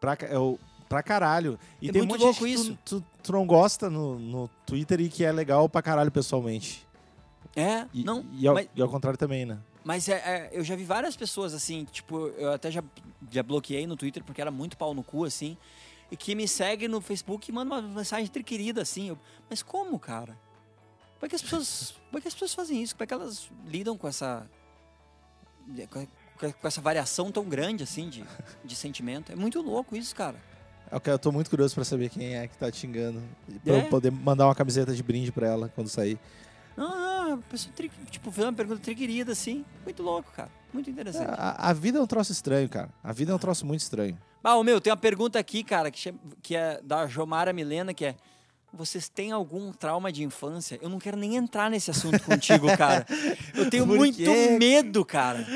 Pra, ca- é o- pra caralho. E É tem muito louco isso. Tu, tu, tu não gosta no, no Twitter e que é legal pra caralho pessoalmente. É, E, não, e, ao, mas- e ao contrário também, né? Mas é, é, eu já vi várias pessoas assim, tipo, eu até já, já bloqueei no Twitter porque era muito pau no cu, assim, e que me segue no Facebook e manda uma mensagem triquerida, assim. eu, mas como, cara? Como é que as pessoas. Como é que as pessoas fazem isso? Como é que elas lidam com essa. com essa variação tão grande, assim, de, de sentimento? É muito louco isso, cara. Eu, quero- eu tô muito curioso pra saber quem é que tá te xingando. Pra É? eu poder mandar uma camiseta de brinde pra ela quando sair. Não, não, a pessoa, tri, tipo, fez uma pergunta triquerida, assim. Muito louco, cara. Muito interessante. A, a vida é um troço estranho, cara. A vida é um troço muito estranho. Ah, ô, meu, tem uma pergunta aqui, cara, que, chama- que é da Jomara Milena, que é vocês têm algum trauma de infância? Eu não quero nem entrar nesse assunto contigo, cara. <laughs> Eu tenho muito medo, cara.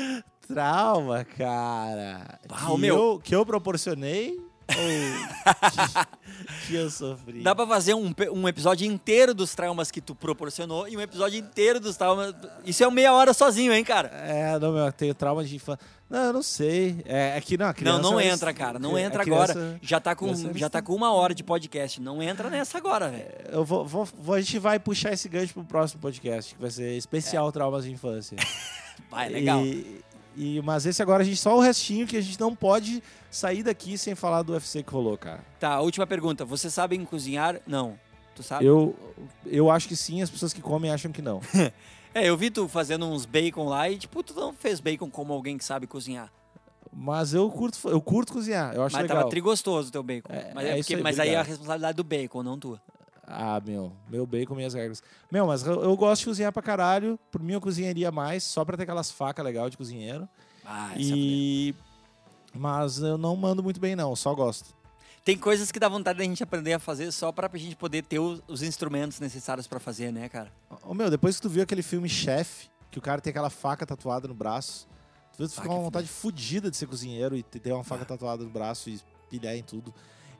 Trauma, cara. Ah, que, o meu- eu, que eu proporcionei ou <laughs> que, que eu sofri? Dá pra fazer um, um episódio inteiro dos traumas que tu proporcionou e um episódio inteiro dos traumas. Isso é meia hora sozinho, hein, cara? É, não, meu, eu tenho trauma de infância. Não, eu não sei. É, é que não, não, não é- entra, cara. Não entra criança- agora. Já tá, com, é já tá com uma hora de podcast. Não entra nessa agora, velho. Eu vou, vou- vou- a gente vai puxar esse gancho pro próximo podcast, que vai ser especial traumas de infância. <laughs> Vai, legal. E, e- mas esse agora a gente só o restinho que a gente não pode sair daqui sem falar do UFC que rolou, cara. Tá, última pergunta. Vocês sabem cozinhar? Não. Tu sabe? Eu, eu acho que sim, as pessoas que comem acham que não. <laughs> É, eu vi tu fazendo uns bacon lá e, tipo, tu não fez bacon como alguém que sabe cozinhar. Mas eu curto, eu curto cozinhar, eu acho Mas legal. tava trigostoso o teu bacon. É, mas é é porque- aí, mas aí é a responsabilidade do bacon, não tua. Ah, meu, meu bacon, minhas regras. Meu, mas eu, eu gosto de cozinhar pra caralho. Por mim eu cozinharia mais, só pra ter aquelas facas legais de cozinheiro. Ah, e... Mas eu não mando muito bem não, só gosto. Tem coisas que dá vontade da gente aprender a fazer só pra gente poder ter os, os instrumentos necessários pra fazer, né, cara? Ô, meu, depois que tu viu aquele filme Chef, que o cara tem aquela faca tatuada no braço, tu, viu, tu fica com uma que vontade fodida de ser cozinheiro e ter uma faca tatuada no braço e pilhar em tudo.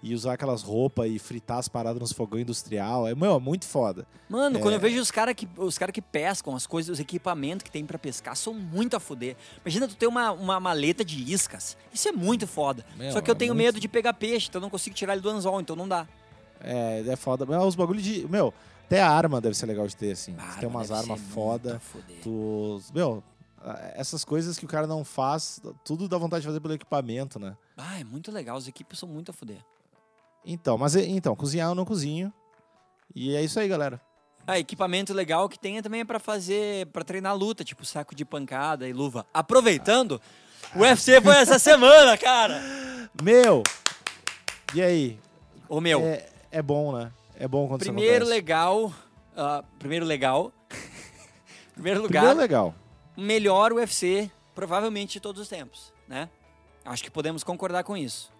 E usar aquelas roupas e fritar as paradas nos fogão industrial. É, meu, é muito foda. Mano, É. quando eu vejo os caras que, os cara que pescam, as coisas, os equipamentos que tem pra pescar, são muito a fuder. Imagina tu ter uma, uma maleta de iscas. Isso é muito foda. Meu, Só que eu é tenho muito- medo de pegar peixe, então eu não consigo tirar ele do anzol, então não dá. É, é foda. Mas os bagulhos de. Meu, até a arma deve ser legal de ter, assim. Você tem umas armas foda. Tu. Meu, essas coisas que o cara não faz, tudo dá vontade de fazer pelo equipamento, né? Ah, é muito legal, as equipes são muito a fuder. Então, mas então, cozinhar eu não cozinho. E é isso aí, galera. Ah, equipamento legal que tem também é pra fazer, pra treinar luta, tipo saco de pancada e luva. Aproveitando, o UFC foi essa <laughs> semana, cara. Meu! E aí? Ô meu, É, é bom, né? É bom quando primeiro acontece. legal, ah, primeiro legal, <laughs> primeiro lugar, Primeiro legal. melhor UFC provavelmente de todos os tempos, né? Acho que podemos concordar com isso.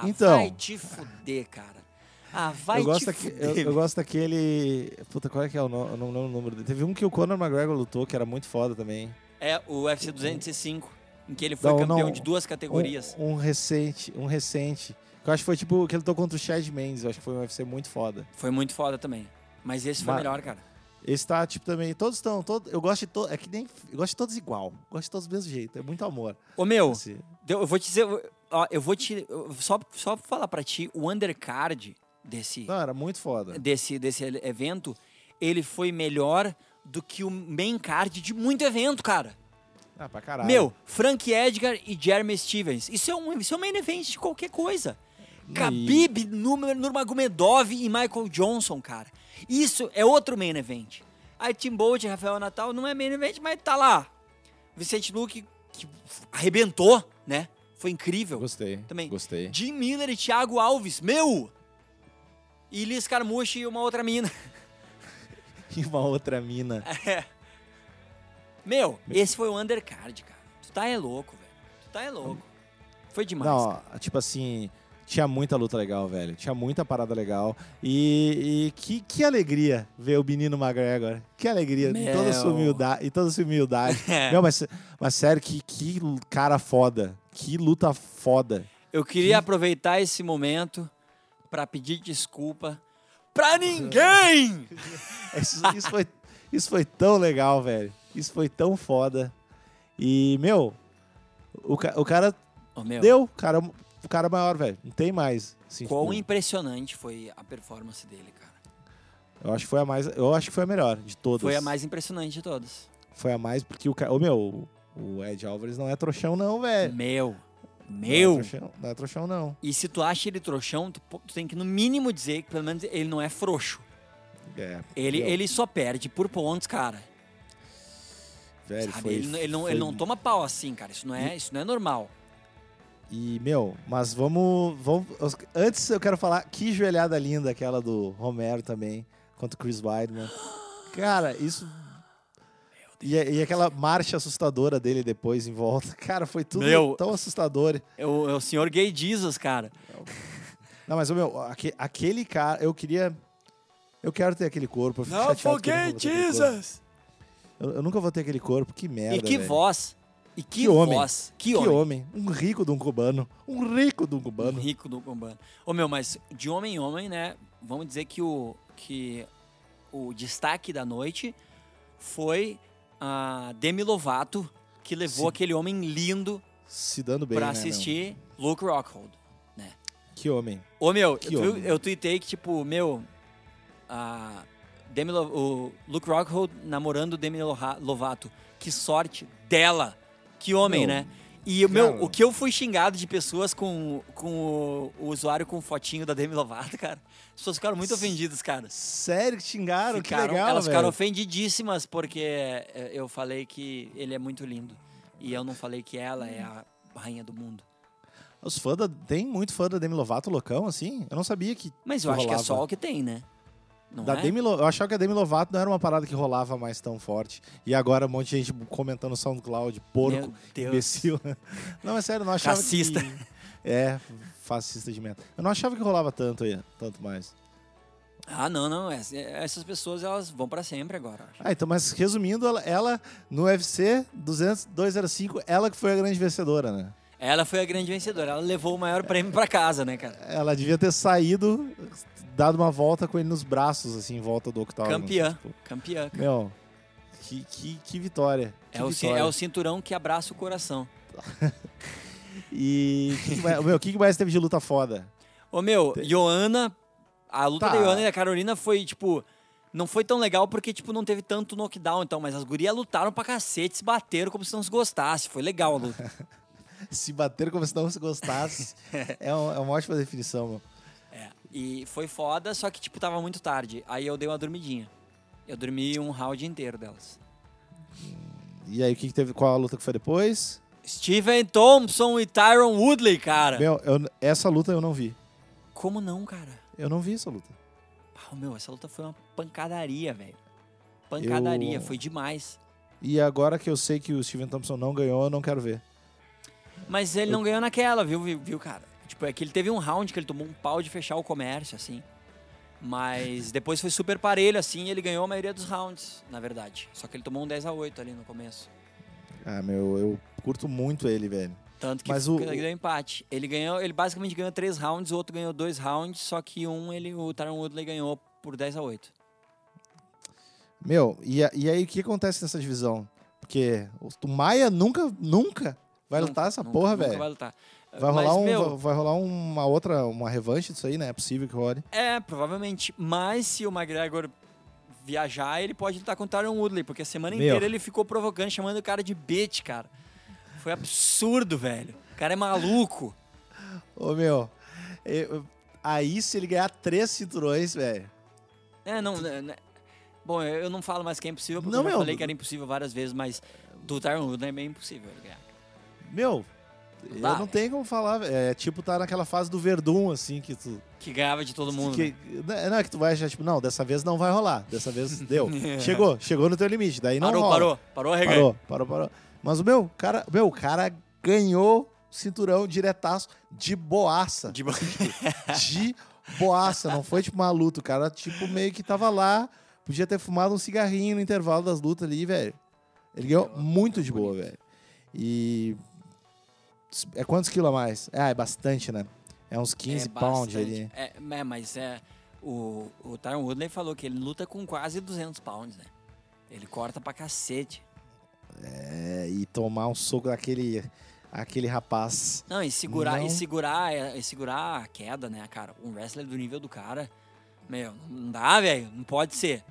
Ah, Então. vai te fuder, cara. Ah, vai eu, gosto te fuder. eu, eu gosto daquele. Puta, qual é que é o nome? Eu não lembro o número dele. Teve um que o Conor McGregor lutou, que era muito foda também. É o UFC 205, em que ele foi Não, campeão não. de duas categorias. Um, um recente, um recente. Que eu acho que foi tipo que ele lutou contra o Chad Mendes. Eu acho que foi um UFC muito foda. Foi muito foda também. Mas esse foi Ma- melhor, cara. Esse tá, tipo, também. Todos estão. Todo, eu gosto de todos. É que nem. Eu gosto de todos igual. Gosto de todos do mesmo jeito. É muito amor. Ô, meu, Assim. eu vou te dizer... Ó, eu vou te... Só, só falar pra ti, o undercard desse, Não, era muito foda. desse, desse evento, ele foi melhor do que o main card de muito evento, cara. Ah, pra caralho. Meu, Frank Edgar e Jeremy Stevens. Isso é um, isso é um main event de qualquer coisa. E- Khabib, Nur- Nurmagomedov e Michael Johnson, cara. Isso é outro main event. Aí Tim Bolt e Rafael Natal não é main event, mas tá lá. Vicente Luque, que arrebentou, né? Foi incrível. Gostei. Também. Gostei. Jim Miller e Thiago Alves, meu! E Liz Carmouche e uma outra mina. <laughs> E uma outra mina. <laughs> É. Meu, esse foi o undercard, cara. Tu tá é louco, velho. Tu tá é louco. Foi demais. Não, cara. tipo assim, tinha muita luta legal, velho. Tinha muita parada legal. E, e que, que alegria ver o menino McGregor. Que alegria. E toda sua Meu. humildade. E toda sua humildade. É. Meu, mas, mas sério, que, que cara foda. Que luta foda. Eu queria aproveitar esse momento pra pedir desculpa pra ninguém! <laughs> Isso, isso foi, isso foi tão legal, velho. Isso foi tão foda. E, meu, o, o cara Ô, meu, deu. Cara, o cara maior, velho. Não tem mais. Assim, quão tipo, impressionante foi a performance dele, cara. eu acho que foi a mais. Eu acho que foi a melhor de todas. Foi a mais impressionante de todas. Foi a mais porque o cara. Ô, meu, o Ed Álvares não é trouxão, não, velho. Meu, Não meu. é trouxão, não é trouxão, não. E se tu acha ele trouxão, tu, tu tem que no mínimo dizer que pelo menos ele não é frouxo. É, Ele, meu, ele só perde por pontos, cara. velho, sabe? foi, ele, não- ele não, foi- ele não toma pau assim, cara. Isso não é, isso não é normal. E, meu, mas vamos, vamos. Antes eu quero falar que joelhada linda aquela do Romero também, contra o Chris Weidman. Cara, isso. E, e aquela marcha assustadora dele depois em volta. <laughs> Cara, foi tudo Meu. tão assustador. É o, é o senhor Gay Jesus, cara. Não, mas, meu, aque- aquele cara, eu queria. Eu quero ter aquele corpo. Eu fico chateado que eu nunca vou ter aquele corpo. Eu, eu nunca vou ter aquele corpo, que merda. E que velho. voz. E que, Que homem. voz. Que, Que homem. homem. Um rico de um cubano. Um rico de um Um cubano. rico do cubano. Ô meu, mas de homem em homem, né? Vamos dizer que o, que o destaque da noite foi a Demi Lovato, que levou Sim. aquele homem lindo Se dando bem. pra né, meu? assistir Luke Rockhold. Que homem. Ô meu, Que eu, homem. eu tuitei que, tipo, meu, a Demi Lo- o Luke Rockhold namorando Demi Lovato. Que sorte dela. Que homem, Meu, né? E o meu, o que eu fui xingado de pessoas com, com o, o usuário com fotinho da Demi Lovato, cara. As pessoas ficaram muito ofendidas, cara. Sério que xingaram? Ficaram- que legal, elas velho. ficaram ofendidíssimas porque é, eu falei que ele é muito lindo. E eu não falei que ela é a rainha do mundo. Os fãs da... Tem muito fã da Demi Lovato loucão, assim? Eu não sabia que Mas eu acho que é só o que tem, né? Não Da é? Demi Lo- Eu achava que a Demi Lovato não era uma parada que rolava mais tão forte. E agora um monte de gente comentando SoundCloud, porco, imbecil. <laughs> Não, é sério, eu não achava Racista. que... É, fascista de merda. Eu não achava que rolava tanto aí, tanto mais. Ah, não, não. ess- Essas pessoas, elas vão pra sempre agora. acho. Ah, então, mas resumindo, ela, ela no UFC 200, 205, ela que foi a grande vencedora, né? Ela foi a grande vencedora. Ela levou o maior prêmio pra casa, né, cara? Ela devia ter saído, dado uma volta com ele nos braços, assim, em volta do octógono. Campeã. assim, tipo, Campeã. cara. meu, que, que, que vitória. Que É o, vitória. é o cinturão que abraça o coração. <laughs> E que que mais- meu, o que, que mais teve de luta foda? Ô, meu, Joana... A luta Tá. da Joana e da Carolina foi, tipo... Não foi tão legal porque, tipo, não teve tanto knockdown, então. Mas as gurias lutaram pra cacete, se bateram como se não se gostasse. Foi legal a luta. <laughs> Se bater como se não se gostasse. <laughs> é, um- é uma ótima definição, meu. É, e foi foda, só que, tipo, tava muito tarde. Aí eu dei uma dormidinha. Eu dormi um round inteiro delas. E aí, o que, que teve? Qual a luta que foi depois? Steven Thompson e Tyron Woodley, cara. Meu, eu- essa luta eu não vi. Como não, cara? Eu não vi essa luta. Ah, meu, essa luta foi uma pancadaria, velho. Pancadaria, Eu- foi demais. E agora que eu sei que o Steven Thompson não ganhou, eu não quero ver. Mas ele não ganhou naquela, viu, viu, viu, cara? Tipo, é que ele teve um round que ele tomou um pau de fechar o comércio, assim. Mas <laughs> depois foi super parelho, assim, e ele ganhou a maioria dos rounds, na verdade. Só que ele tomou um 10 a 8 ali no começo. Ah, meu, eu curto muito ele, velho. Tanto que Mas o- ele deu empate. Ele ganhou, ele basicamente ganhou três rounds, o outro ganhou dois rounds, só que um ele, o Tyron Woodley ganhou por 10 a 8. Meu, e, e aí o que acontece nessa divisão? Porque o Maia nunca, nunca vai Nunca, lutar essa nunca, porra, velho. Vai lutar. Vai Mas, rolar, um, meu, vai, rolar uma outra, uma revanche disso aí, né? É possível que role. É, provavelmente. Mas se o McGregor viajar, ele pode lutar com o Tyron Woodley, porque a semana Meu. inteira ele ficou provocando, chamando o cara de bitch, cara. Foi absurdo, velho. O cara é maluco. Ô, meu, eu- aí se ele ganhar três cinturões, velho. É, não, né, né. Bom, eu não falo mais que é impossível, porque Não, eu meu. falei que era impossível várias vezes, mas do Tyron Woodley é bem impossível ele ganhar. Meu, Não Eu dá, não velho. tenho como falar, é tipo tá naquela fase do Verdun, assim, que tu... Que ganhava de todo mundo. que, né? não é que tu vai achar, tipo, não, dessa vez não vai rolar, dessa vez <laughs> deu. chegou, chegou no teu limite, daí não Parou, rola. parou, parou, reganho. Parou, parou, parou. Mas o meu cara, meu, o cara ganhou cinturão diretaço de boaça. De bo- <laughs> <laughs> De boaça, não foi tipo uma luta. O cara, tipo, meio que tava lá, podia ter fumado um cigarrinho no intervalo das lutas ali, velho. Ele ganhou muito de boa, velho. E. É quantos quilos a mais? Ah, é bastante, né? É uns 15 é pounds ali. É, é, mas é. O, o Tyron Woodley falou que ele luta com quase 200 pounds, né? Ele corta pra cacete. É, e tomar um soco daquele aquele rapaz. Não, e segurar, Não. E segurar, é, e segurar a queda, né, cara? Um wrestler do nível do cara, meu, não dá, velho. Não pode ser.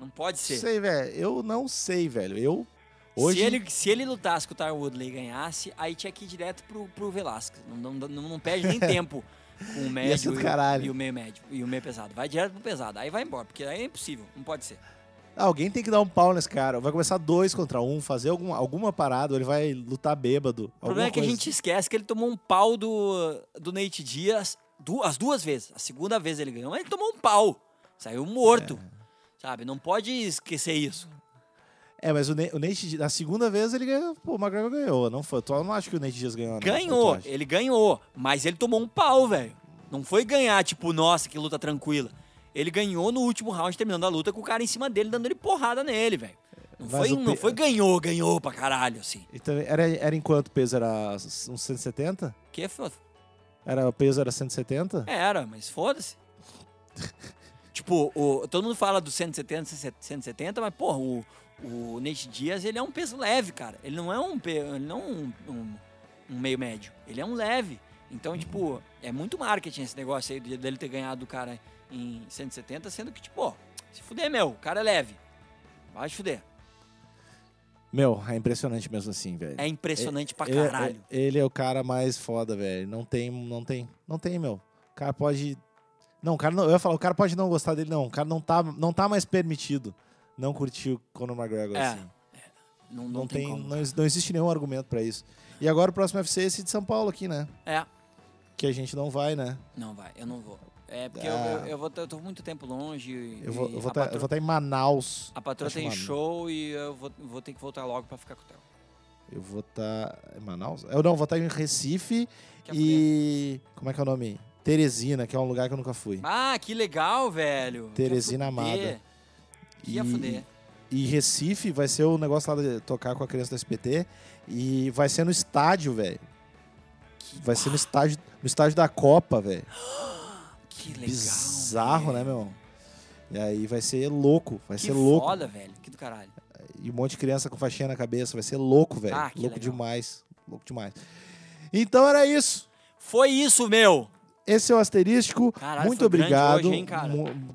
Não pode ser. Sei, velho. Eu não sei, velho. Eu. Hoje. Se, ele, se ele lutasse com o Tyron Woodley e ganhasse, aí tinha que ir direto pro, pro Velasquez. Não, não, não, não perde nem <laughs> tempo com o médio e, e o meio médio e o meio pesado. Vai direto pro pesado. Aí vai embora, porque aí é impossível. Não pode ser. Ah, Alguém tem que dar um pau nesse cara. Vai começar dois contra um, fazer algum, alguma parada, ou ele vai lutar bêbado. O problema é que a alguma gente esquece que ele tomou um pau do, do Nate Diaz du- as duas vezes. A segunda vez ele ganhou, mas ele tomou um pau. Saiu morto. É. Sabe? Não pode esquecer isso. É, mas o, Ne- o Nate, na segunda vez ele ganhou. Pô, o McGregor ganhou. Não foi. Eu não acho que o Nate Diaz ganhou. não. Ganhou, ele ganhou, mas ele tomou um pau, velho. Não foi ganhar, tipo, nossa, que luta tranquila. Ele ganhou no último round, terminando a luta, com o cara em cima dele, dando ele porrada nele, velho. Não, Mas foi, não foi ganhou, ganhou pra caralho, assim. E também- era, era em quanto peso? Era uns 170? Que foda. Era, o peso era 170? Era, mas foda-se. <laughs> tipo, o, todo mundo fala do 170, 170, mas, porra, o, o Nate Diaz, ele é um peso leve, cara. Ele não é um, ele não é um, um, um meio médio. Ele é um leve. Então, tipo, é muito marketing esse negócio aí de- dele ter ganhado o cara em 170, sendo que, tipo, ó, se fuder, meu, o cara é leve. Vai se fuder. Meu, é impressionante mesmo assim, velho. É impressionante pra Ele- caralho. Ele é o cara mais foda, velho. Não tem, não tem, não tem, meu. O cara pode. Não, o cara não. Eu ia falar, o cara pode não gostar dele, não. O cara não tá, não tá mais permitido não curtir o Conor McGregor É, assim. Não, Não, não, tem, tem, não, não existe nenhum argumento pra isso. E agora o próximo UFC é esse de São Paulo aqui, né? É, Que a gente não vai, né? não vai, eu não vou. É porque Ah. eu, eu, eu vou, eu tô muito tempo longe. Eu vou e eu a tá, patroa- eu tá em Manaus. A patroa tem show e eu vou, vou ter que voltar logo pra ficar com o Theo. Eu vou estar em Manaus? Eu não, vou estar em Recife Quer e como é que é o nome? Teresina, que é um lugar que eu nunca fui. Ah, que legal, velho. Teresina amada. Que ia E- fuder. E Recife vai ser o negócio lá de tocar com a criança do SPT. E vai ser no estádio, velho. Vai ser no estádio, no estádio da Copa, velho. <gasps> Que legal. Bizarro, né, velho. meu? E aí vai ser louco. Vai Que ser louco. foda, velho. Que do caralho. E um monte de criança com faixinha na cabeça. Vai ser louco, velho. Ah, louco legal. demais. Louco demais. Então era isso. Foi isso, meu. Esse é o asterístico. Caralho, Muito foi grande obrigado. hoje, hein,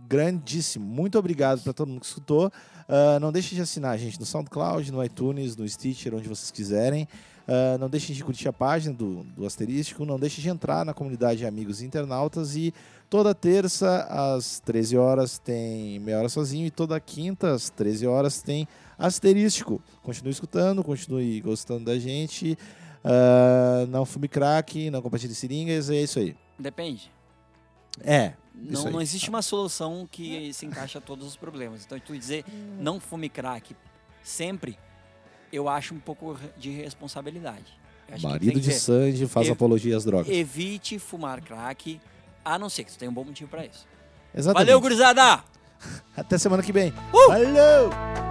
grandíssimo. Muito obrigado para todo mundo que escutou. Ah, não deixem de assinar gente no SoundCloud, no iTunes, no Stitcher, onde vocês quiserem. Ah, não deixem de curtir a página do, do Asterístico. Não deixem de entrar na comunidade de amigos internautas. E toda terça, às 13 horas, tem Meia Hora Sozinho. E toda quinta, às 13 horas, tem Asterístico. Continue escutando, continue gostando da gente. Ah, não fume crack, não compartilhe seringas. É isso aí. Depende. É. Não, não existe uma solução que se encaixa a todos os problemas. Então, tu dizer não fume crack sempre, eu acho um pouco de responsabilidade. Marido de Sandy faz ev- apologia às drogas. Evite fumar crack, a não ser que tu tenha um bom motivo pra isso. Exatamente. Valeu, gurizada! <laughs> Até semana que vem. Uh! Valeu!